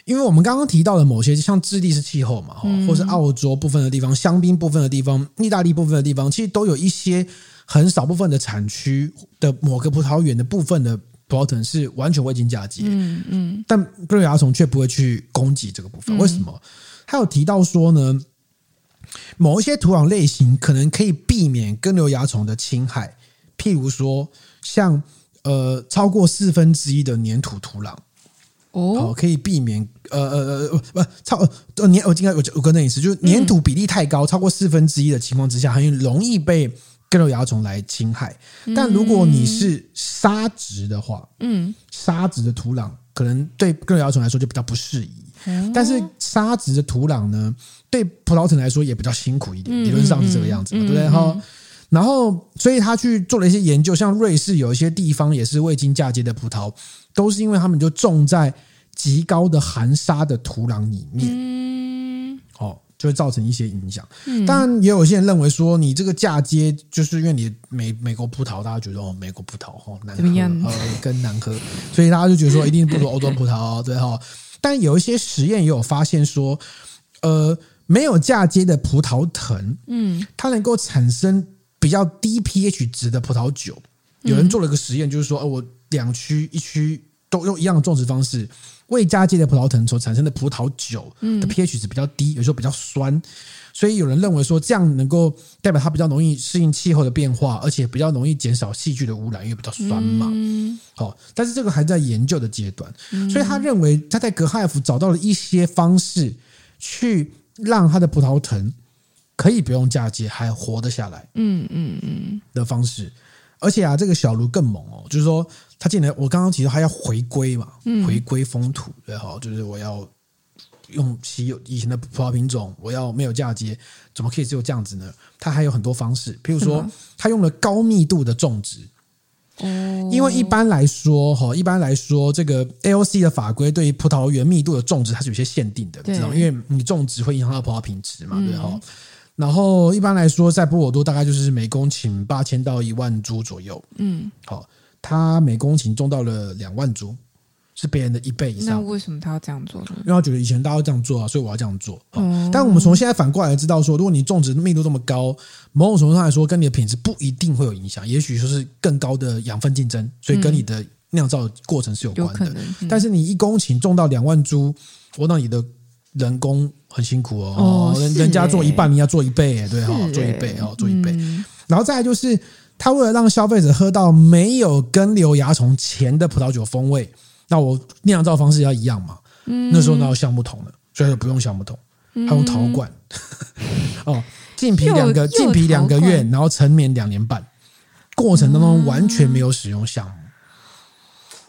因为我们刚刚提到的某些，像智利是气候嘛，或是澳洲部分的地方、香槟部分的地方、意大利部分的地方，其实都有一些很少部分的产区的某个葡萄园的部分的葡萄藤是完全未经嫁接，嗯嗯，但根瘤蚜虫却不会去攻击这个部分，为什么？他有提到说呢，某一些土壤类型可能可以避免根瘤蚜虫的侵害，譬如说像呃超过四分之一的粘土土壤。哦，可以避免呃呃呃不超呃粘我应该我我跟那意思就是粘土比例太高，超过四分之一的情况之下，很容易被各种蚜虫来侵害。但如果你是沙质的话，嗯，沙质的土壤可能对各种蚜虫来说就比较不适宜。但是沙质的土壤呢，对葡萄藤来说也比较辛苦一点，理论上是这个样子嘛，对不对？哈，然后所以他去做了一些研究，像瑞士有一些地方也是未经嫁接的葡萄。都是因为他们就种在极高的含沙的土壤里面，嗯，哦，就会造成一些影响。嗯，当然也有些人认为说，你这个嫁接就是因为你美美国葡萄，大家觉得哦，美国葡萄哦难喝，呃，更难喝，所以大家就觉得说一定不如欧洲葡萄，对哈。但有一些实验也有发现说，呃，没有嫁接的葡萄藤，嗯，它能够产生比较低 pH 值的葡萄酒。有人做了一个实验，就是说，呃，我。两区一区都用一样的种植方式，未嫁接的葡萄藤所产生的葡萄酒的 pH 值比较低，有时候比较酸，所以有人认为说这样能够代表它比较容易适应气候的变化，而且比较容易减少细菌的污染，因为比较酸嘛。好，但是这个还在研究的阶段，所以他认为他在格哈夫找到了一些方式，去让他的葡萄藤可以不用嫁接还活得下来。嗯嗯嗯的方式，而且啊，这个小卢更猛哦，就是说。他进来，我刚刚提到他要回归嘛，回归风土，然后，就是我要用稀有以前的葡萄品种，我要没有嫁接，怎么可以只有这样子呢？他还有很多方式，譬如说，他用了高密度的种植，因为一般来说，哈，一般来说，这个 AOC 的法规对于葡萄园密度的种植，它是有些限定的，你知道？因为你种植会影响到葡萄品质嘛，对哈。然后一般来说，在波尔多大概就是每公顷八千到一万株左右，嗯，好。他每公顷种到了两万株，是别人的一倍以上。那为什么他要这样做呢？因为他觉得以前大家都这样做啊，所以我要这样做。嗯、但我们从现在反过来知道说，如果你种植密度这么高，某种程度上来说，跟你的品质不一定会有影响。也许就是更高的养分竞争，所以跟你的酿造过程是有关的。嗯、但是你一公顷种到两万株，我那你的人工很辛苦哦。哦，人人家做一半，你要做一倍，对哈，做一倍哦，做一倍。嗯、然后再来就是。他为了让消费者喝到没有根瘤蚜虫前的葡萄酒风味，那我酿造方式要一样嘛？嗯、那时候哪有橡木桶了，所以就不用橡木桶，他用陶罐。嗯、哦，浸皮两个，浸皮两个月，然后陈年两年半，过程当中完全没有使用橡木。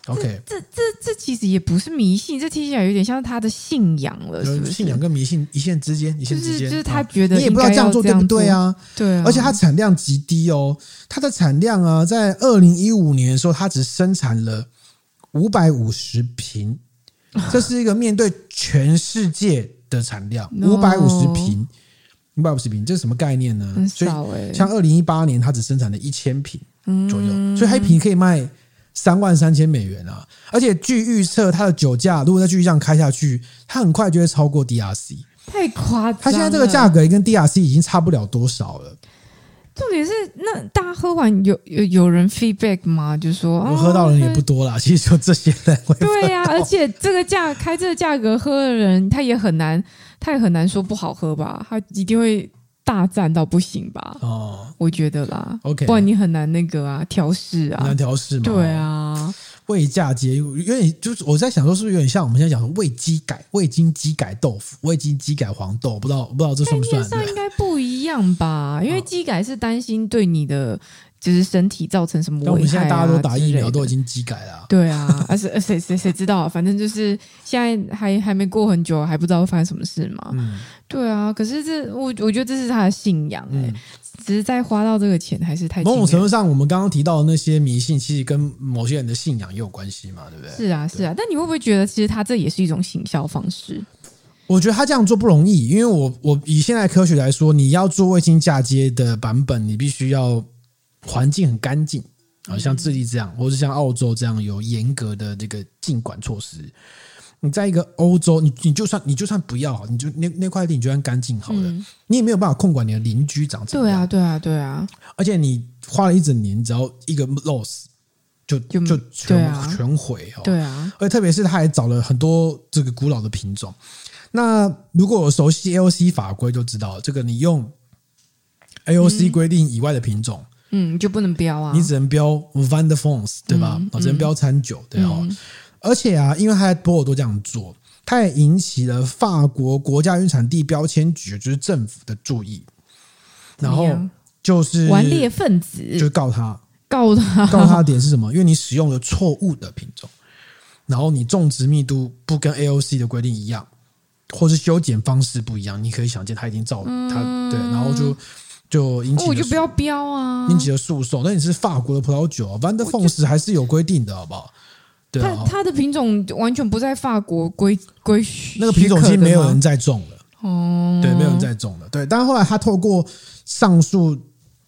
OK，这这这，其实也不是迷信，这听起来有点像他的信仰了，是不是？信仰跟迷信一线之间，一线之间，就是他觉得你也不知道这样做对不对啊？对啊，而且它产量极低哦，它的产量啊，在二零一五年的时候，它只生产了五百五十瓶，这是一个面对全世界的产量，五百五十瓶，五百五十瓶，这是什么概念呢？很少欸，像二零一八年，它只生产了一千瓶左右，所以它一瓶可以卖三万三千美元啊！而且据预测，它的酒价如果再继续这样开下去，它很快就会超过 DRC。太夸张！它现在这个价格跟 DRC 已经差不了多少了。重点是，那大家喝完有有有人 feedback 吗？就说我喝到的人也不多啦。其实就这些人会。对呀、啊，而且这个价开这个价格喝的人，他也很难，他也很难说不好喝吧？他一定会大赞到不行吧？哦，我觉得啦。OK，不然你很难那个啊，调试啊，很难调试嘛。对啊。未嫁接因为就是我在想说，是不是有点像我们现在讲的味鸡改味精鸡改豆腐、味精鸡改黄豆？不知道不知道这算不算？上应该不一样吧？因为鸡改是担心对你的就是身体造成什么危害、啊。我们现在大家都打疫苗，都已经机改了。对啊，而是谁谁谁知道、啊？反正就是现在还还没过很久，还不知道会发生什么事嘛。嗯，对啊。可是这我我觉得这是他的信仰哎、欸。嗯只是在花到这个钱还是太。某种程度上，我们刚刚提到的那些迷信，其实跟某些人的信仰也有关系嘛，对不对？是啊，是啊。但你会不会觉得，其实他这也是一种行销方式？我觉得他这样做不容易，因为我我以现在科学来说，你要做卫星嫁接的版本，你必须要环境很干净啊，像智利这样，或者像澳洲这样有严格的这个禁管措施。你在一个欧洲，你你就算你就算不要，你就那那块地你就算干净好了，嗯，你也没有办法控管你的邻居长怎么样。对啊，对啊，对啊。而且你花了一整年，只要一个 loss 就就，就全、啊、全毁哦。对啊。而且特别是他还找了很多这个古老的品种。那如果我熟悉 AOC 法规，就知道这个你用 AOC 规定以外的品种，嗯，就不能标啊，你只能标 Van de France 对吧？嗯嗯、只能标餐酒对哦。嗯。而且啊，因为他在波尔多这样做，他也引起了法国国家原产地标签局，就是政府的注意。然后就是顽劣分子，就告他，告他，告他的点是什么？因为你使用了错误的品种，然后你种植密度不跟 AOC 的规定一样，或是修剪方式不一样，你可以想见他已经照他对，然后就就引起，我就不要标啊，引起了诉讼。那你是法国的葡萄酒，Vin de France 还是有规定的，好不好？对啊、它它的品种完全不在法国规规许，那个品种已经没有人在种了哦，对，没有人在种了，对。但是后来他透过上诉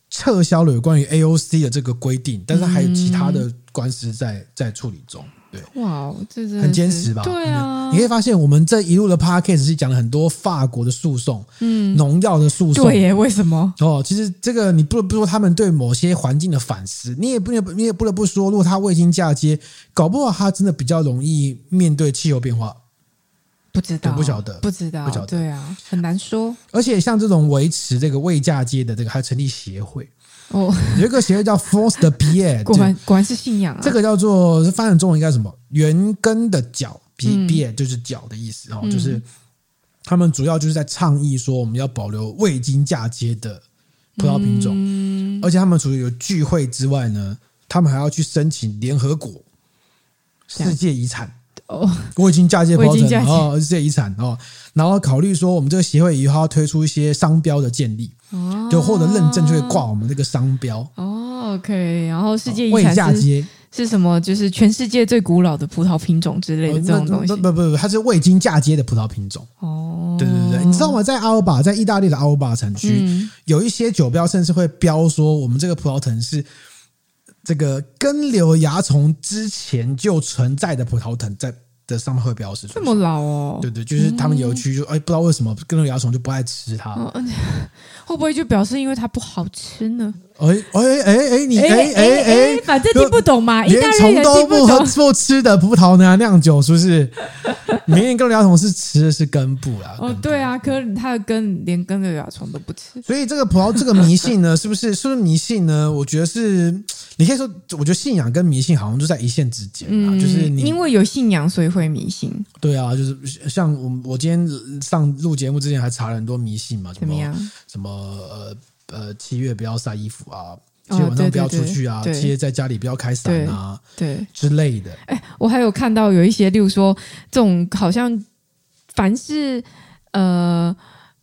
撤销了有关于 AOC 的这个规定，但是还有其他的官司在在处理中。对，哇，这是很坚持吧？对啊，你可以发现我们这一路的 podcast 是讲了很多法国的诉讼，嗯，农药的诉讼，对耶，为什么？哦，其实这个你不得不说他们对某些环境的反思，你也不你也不得不说，如果他未经嫁接，搞不好他真的比较容易面对气候变化。不知道，不晓得，不知道，不晓得，对啊，很难说。而且像这种维持这个未嫁接的这个，还成立协会。哦，有一个协会叫 France de Bière，果然果然是信仰啊。这个叫做翻译中文应该什么？原根的角，Bière 就是脚的意思哦，就是他们主要就是在倡议说，我们要保留未经嫁接的葡萄品种，嗯、而且他们除了有聚会之外呢，他们还要去申请联合国世界遗产哦，未经嫁接葡萄品哦，世界遗产哦，然后考虑说，我们这个协会以后要推出一些商标的建立。哦，就获得认证就会挂我们这个商标哦。OK，然后世界遗产未嫁接是什么？就是全世界最古老的葡萄品种之类的这种东西。不不不，它是未经嫁接的葡萄品种。哦，对对对，你知道吗？在阿尔巴，在意大利的阿尔巴产区，嗯、有一些酒标甚至会标说，我们这个葡萄藤是这个根瘤蚜虫之前就存在的葡萄藤在。的上面会标示出这么老哦，对对，就是他们有区就哎，不知道为什么根瘤蚜虫就不爱吃它，会不会就表示因为它不好吃呢？哎哎哎哎，你哎哎哎，反正听不懂嘛，连虫都不喝不吃的葡萄呢酿酒，是不是？明明根瘤蚜虫是吃的是根部啦，哦对啊，可是它的根连根的蚜虫都不吃，所以这个葡萄这个迷信呢，是不是是不是迷信呢？我觉得是。你可以说，我觉得信仰跟迷信好像就在一线之间啊，就是你因为有信仰，所以会迷信。对啊，就是像我，我今天上录节目之前还查了很多迷信嘛，什么什么呃呃，七月不要晒衣服啊，七月晚上不要出去啊，七月在家里不要开伞啊，对之类的。哎，我还有看到有一些，例如说这种好像凡是呃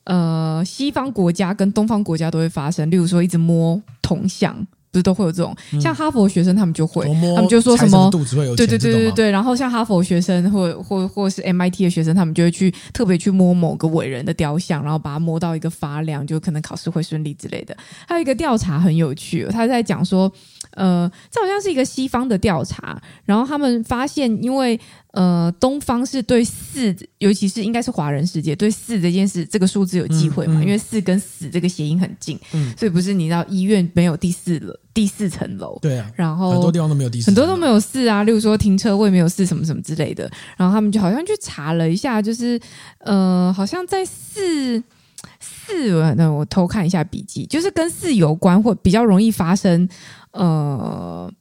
呃西方国家跟东方国家都会发生，例如说一直摸铜像。不是都会有这种，嗯、像哈佛学生他们就会，摸他们就说什么肚子会有对对对对对，然后像哈佛学生或或或是 MIT 的学生，他们就会去特别去摸某个伟人的雕像，然后把它摸到一个发亮，就可能考试会顺利之类的。还有一个调查很有趣，他在讲说，呃，这好像是一个西方的调查，然后他们发现，因为呃，东方是对四，尤其是应该是华人世界对四这件事这个数字有忌讳嘛，嗯嗯、因为四跟死这个谐音很近，嗯、所以不是你知道医院没有第四楼第四层楼，对啊，然后很多地方都没有第四，很多都没有四啊，例如说停车位没有四什么什么之类的，然后他们就好像去查了一下，就是呃，好像在四四，那我偷看一下笔记，就是跟四有关或比较容易发生，呃，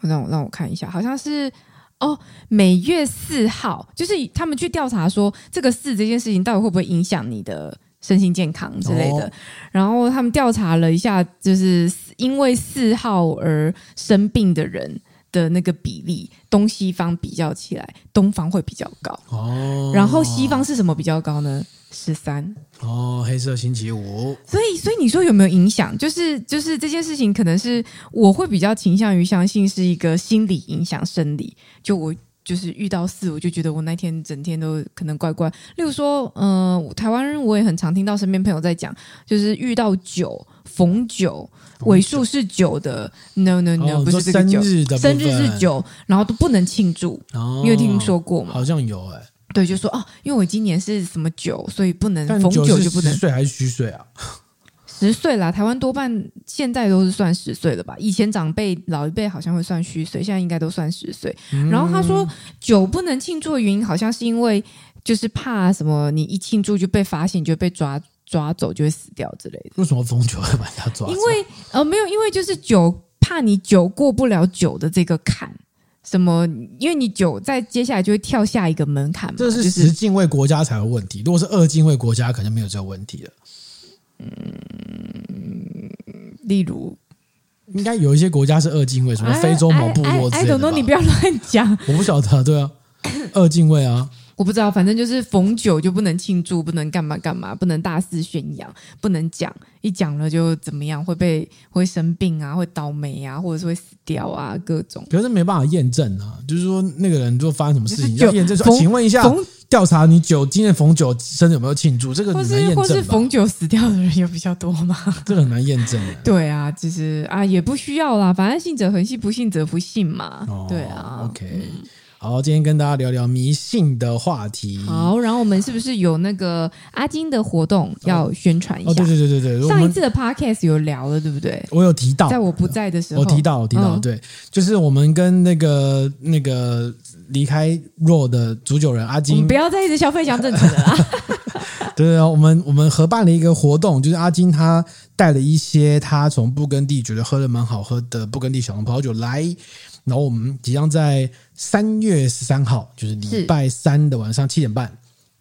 让我让我看一下，好像是。哦，每月四号，就是他们去调查说，这个四这件事情到底会不会影响你的身心健康之类的。哦、然后他们调查了一下，就是因为四号而生病的人的那个比例，东西方比较起来，东方会比较高。哦，然后西方是什么比较高呢？十三哦，黑色星期五。所以，所以你说有没有影响？就是，就是这件事情，可能是我会比较倾向于相信是一个心理影响生理。就我就是遇到四，我就觉得我那天整天都可能怪怪。例如说，嗯、呃，台湾人我也很常听到身边朋友在讲，就是遇到九逢九尾数是九的，no no no，、哦、不是这个九，生日是九，然后都不能庆祝。哦、你有听说过吗？好像有哎、欸。对，就说哦，因为我今年是什么九，所以不能逢九就不能。十岁还是虚岁啊？十岁啦，台湾多半现在都是算十岁了吧？以前长辈老一辈好像会算虚岁，现在应该都算十岁。嗯、然后他说酒不能庆祝的原因，好像是因为就是怕什么，你一庆祝就被发现，就被抓抓走，就会死掉之类的。为什么逢酒会把人家抓走？因为呃没有，因为就是酒怕你酒过不了酒的这个坎。什么？因为你酒在接下来就会跳下一个门槛嘛。这是十进位国家才有问题，如果是二进位国家，可能没有这个问题了。嗯，例如，应该有一些国家是二进位，什么非洲某部落之类的。哎，董东，你不要乱讲。我不晓得，对啊，二进位啊。我不知道，反正就是逢九就不能庆祝，不能干嘛干嘛，不能大肆宣扬，不能讲，一讲了就怎么样，会被会生病啊，会倒霉啊，或者是会死掉啊，各种。可是没办法验证啊，就是说那个人就发生什么事情要验证说，说，请问一下，调查你酒今天逢九生日有没有庆祝？这个很难验证？或是逢九死掉的人有比较多吗？这个很难验证。对啊，其实啊也不需要啦，反正信者恒信，不信则不信嘛。哦、对啊，OK。嗯好，今天跟大家聊聊迷信的话题。好，然后我们是不是有那个阿金的活动要宣传一下？哦，对对对对对，上一次的 podcast 有聊了，对不对？我有提到，在我不在的时候，我提到，我提到，对，就是我们跟那个那个离开 Raw 的主酒人阿金，不要再一直消费讲正经的啦。对啊，我们我们合办了一个活动，就是阿金他带了一些他从布根地觉得喝的蛮好喝的布根地小红葡萄酒来。然后我们即将在三月十三号，就是礼拜三的晚上七点半，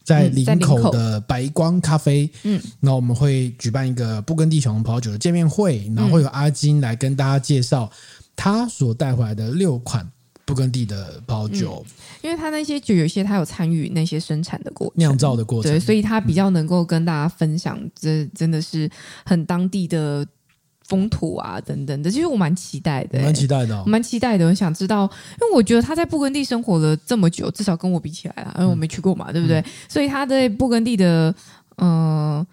在林口的白光咖啡，嗯，那我们会举办一个布根地小红葡萄酒的见面会，然后会有阿金来跟大家介绍他所带回来的六款布根地的包酒，因为他那些酒有些他有参与那些生产的过程，酿造的过程，对，所以他比较能够跟大家分享，这真的是很当地的。风土啊，等等的，其实我蛮期待的，蛮期待的，我蛮期待的。我想知道，因为我觉得他在布根地生活了这么久，至少跟我比起来啊，因为我没去过嘛，嗯、对不对？嗯、所以他对布根地的呃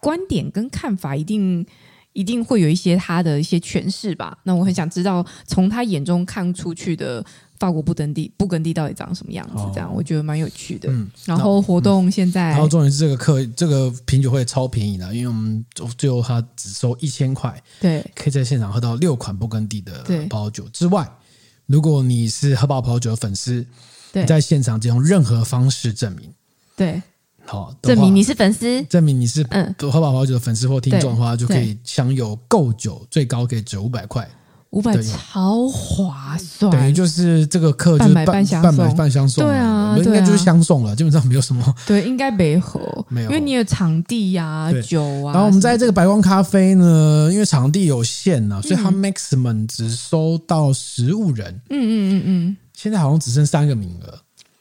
观点跟看法，一定一定会有一些他的一些诠释吧。那我很想知道，从他眼中看出去的。法国布根地，布根地到底长什么样子？这样、哦、我觉得蛮有趣的。嗯，然后活动现在，嗯、然后重点是这个课，这个品酒会超便宜的，因为我们最后他只收一千块，对，可以在现场喝到六款布根地的葡萄酒之外，如果你是喝爆葡萄酒的粉丝，对，在现场只用任何方式证明，对，好，证明你是粉丝，证明你是嗯。喝宝宝酒的粉丝或听众的话，就可以享有购酒最高可以折五百块。五百超划算，等于就是这个课就是半半半买半相送，对啊，应该就是相送了，基本上没有什么。对，应该没喝，没有，因为你有场地呀、酒啊。然后我们在这个白光咖啡呢，因为场地有限呢，所以它 maximum 只收到十五人。嗯嗯嗯嗯，现在好像只剩三个名额，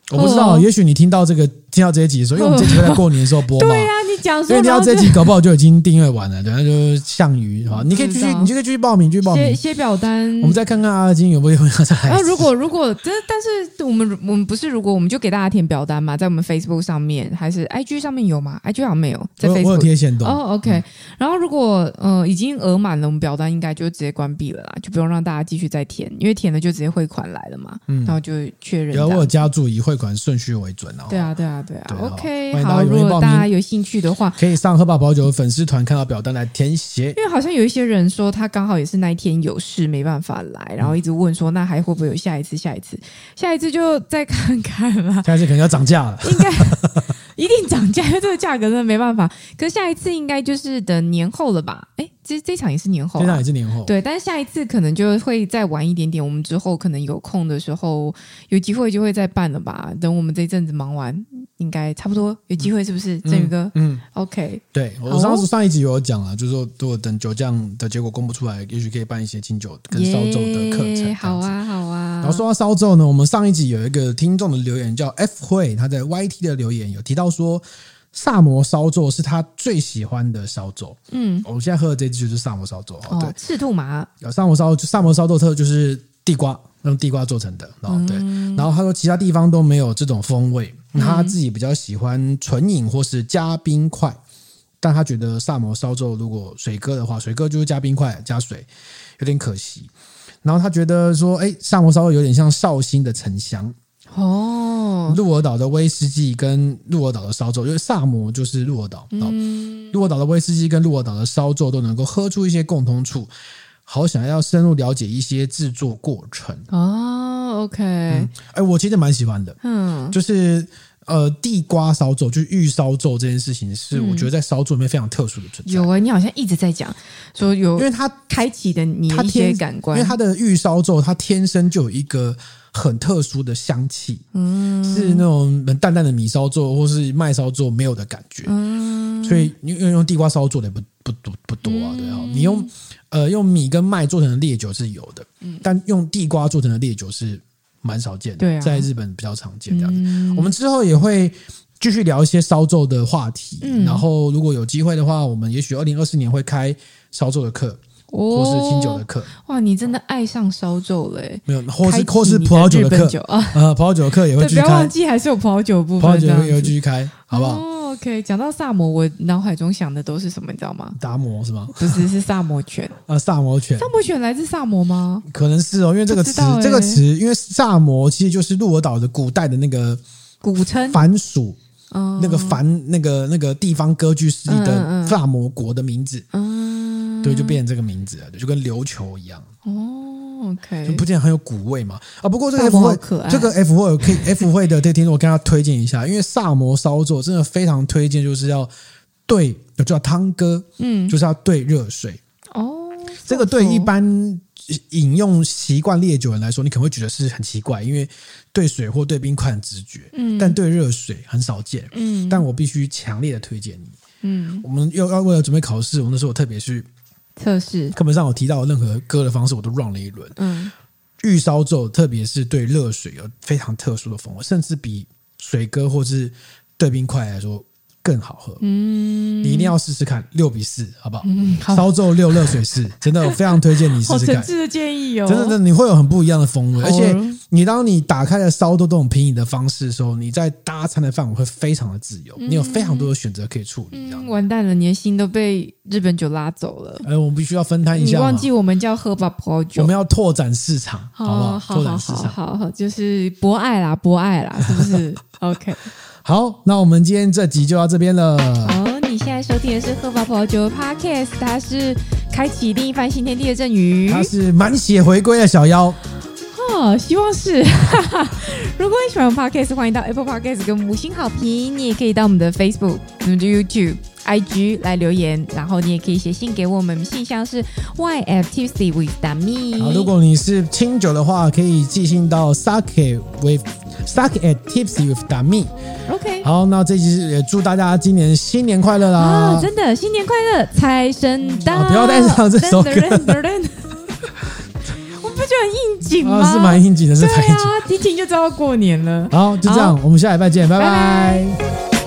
我不知道，也许你听到这个听到这一集的时候，因为我们这集会在过年的时候播嘛。对呀、啊，你讲说，因为听到这一集，搞不好就已经订阅完了。等下就项羽啊，你可以继续，你就可以继续报名，继续报名写写表单。我们再看看阿金有没有再来。啊，如果如果这，但是我们我们不是，如果我们就给大家填表单嘛，在我们 Facebook 上面还是 IG 上面有吗？IG 好像没有，在 Facebook 我有贴限动哦。OK，、嗯、然后如果呃已经额满了，我们表单应该就直接关闭了啦，就不用让大家继续再填，因为填了就直接汇款来了嘛。嗯，然后就确认。然后我加注以汇款顺序为准哦。对啊，对啊，对啊。对 OK，好，好，如果大家有兴趣的话，可以上喝吧保酒的粉丝团看到表单来填写。因为好像有一些人说他刚好也是那一天有事没办法来，然后一直问说那还会不会有下一次？下一次，下一次就再看看啦。下一次可能要涨价了，应该 一定涨价，因为这个价格真的没办法。可是下一次应该就是等年后了吧？哎。这这场也是年后，啊，这场也是年后，对。但是下一次可能就会再晚一点点，我们之后可能有空的时候，有机会就会再办了吧。等我们这一阵子忙完，应该差不多有机会，是不是，振、嗯、宇哥？嗯，OK。对，我上次上一集有讲了，就是说，如果等酒酱的结果公布出来，也许可以办一些清酒跟烧酒的课程。好啊，好啊。然后说到烧酒呢，我们上一集有一个听众的留言叫 F 会，他在 YT 的留言有提到说。萨摩烧酒是他最喜欢的烧酒。嗯，我们现在喝的这支就是萨摩烧酒。哦，对，赤兔马。萨摩烧，萨摩烧酎特就是地瓜，用地瓜做成的。然后对，然后他说其他地方都没有这种风味，他自己比较喜欢纯饮或是加冰块，但他觉得萨摩烧酎如果水哥的话，水哥就是加冰块加水，有点可惜。然后他觉得说，哎，萨摩烧酎有点像绍兴的沉香。哦，鹿儿岛的威士忌跟鹿儿岛的烧酎，因为萨摩就是鹿儿岛，嗯，鹿儿岛的威士忌跟鹿儿岛的烧酎都能够喝出一些共通处，好想要深入了解一些制作过程。哦，OK，哎、嗯，我其实蛮喜欢的，嗯，就是呃，地瓜烧酎，就是玉烧酎这件事情，是我觉得在烧酎里面非常特殊的存在。有啊，你好像一直在讲说有，因为它开启的你一些感官，因为它的玉烧酎，它天生就有一个。很特殊的香气，嗯，是那种淡淡的米烧做或是麦烧做没有的感觉，嗯，所以你用用地瓜烧做的也不不多不多啊，对啊，你用呃用米跟麦做成的烈酒是有的，嗯，但用地瓜做成的烈酒是蛮少见的，对啊，在日本比较常见这样子。我们之后也会继续聊一些烧酎的话题，然后如果有机会的话，我们也许二零二四年会开烧酎的课。或是清酒的课，哇，你真的爱上烧酎了？没有，或是或是葡萄酒的课啊，呃，葡萄酒的课也会继续开。不要忘记，还是有葡萄酒部分，葡萄酒也会继续开，好不好？哦，OK。讲到萨摩，我脑海中想的都是什么？你知道吗？达摩是吗？不是，是萨摩犬 啊，萨摩犬。萨摩犬来自萨摩吗？可能是哦，因为这个词，这个词，因为萨摩其实就是鹿儿岛的古代的那个古称，藩属，那个藩，那个那个地方割据势力的萨摩国的名字，嗯。对，就变成这个名字了，就跟琉球一样。哦，OK，就不见很有古味嘛。啊，不过这个 F 会，这个 F 会可以 F 会的这听众，我跟他推荐一下，因为萨摩烧作真的非常推荐，就是要兑，叫汤哥，嗯，就是要兑热水。哦，这个对一般饮用习惯烈酒人来说，你可能会觉得是很奇怪，因为兑水或兑冰块很直觉，嗯，但兑热水很少见，嗯，但我必须强烈的推荐你，嗯，我们又要为了准备考试，我那时候我特别去。测试课本上我提到任何割的方式，我都 run 了一轮。嗯，预烧咒，特别是对热水有非常特殊的风味，甚至比水割或是对冰块来说更好喝。嗯，你一定要试试看六比四，好不好？嗯，烧酎六热水四，真的我非常推荐你试试看。好诚挚的建议哦，真的，真的你会有很不一样的风味，而且。你当你打开了烧酎这种品饮的方式的时候，你在搭餐的范围会非常的自由，你有非常多的选择可以处理。嗯，完蛋了，你的心都被日本酒拉走了。哎，我们必须要分摊一下。你忘记我们叫喝吧葡萄酒，我们要拓展市场，好不好？拓展市场，好好，就是博爱啦，博爱啦，是不是？OK。好，那我们今天这集就到这边了。哦，你现在收听的是喝饱葡萄酒 Podcast，他是开启另一番新天地的振宇，他是满血回归的小妖。哦，希望是。如果你喜欢 Podcast，欢迎到 Apple Podcast 给我们五星好评。你也可以到我们的 Facebook、我们的 YouTube、IG 来留言，然后你也可以写信给我们，信箱是 yftipsywithdami。好，如果你是清酒的话，可以寄信到 sake with sake at tipsywithdami。OK。好，那这期也祝大家今年新年快乐啦！啊，真的新年快乐，财神到！不要再唱这首歌。就 很应景吗？啊，是蛮应景的，是蛮应景。对啊，一听就知道过年了。好，就这样，我们下礼拜见，拜拜。拜拜。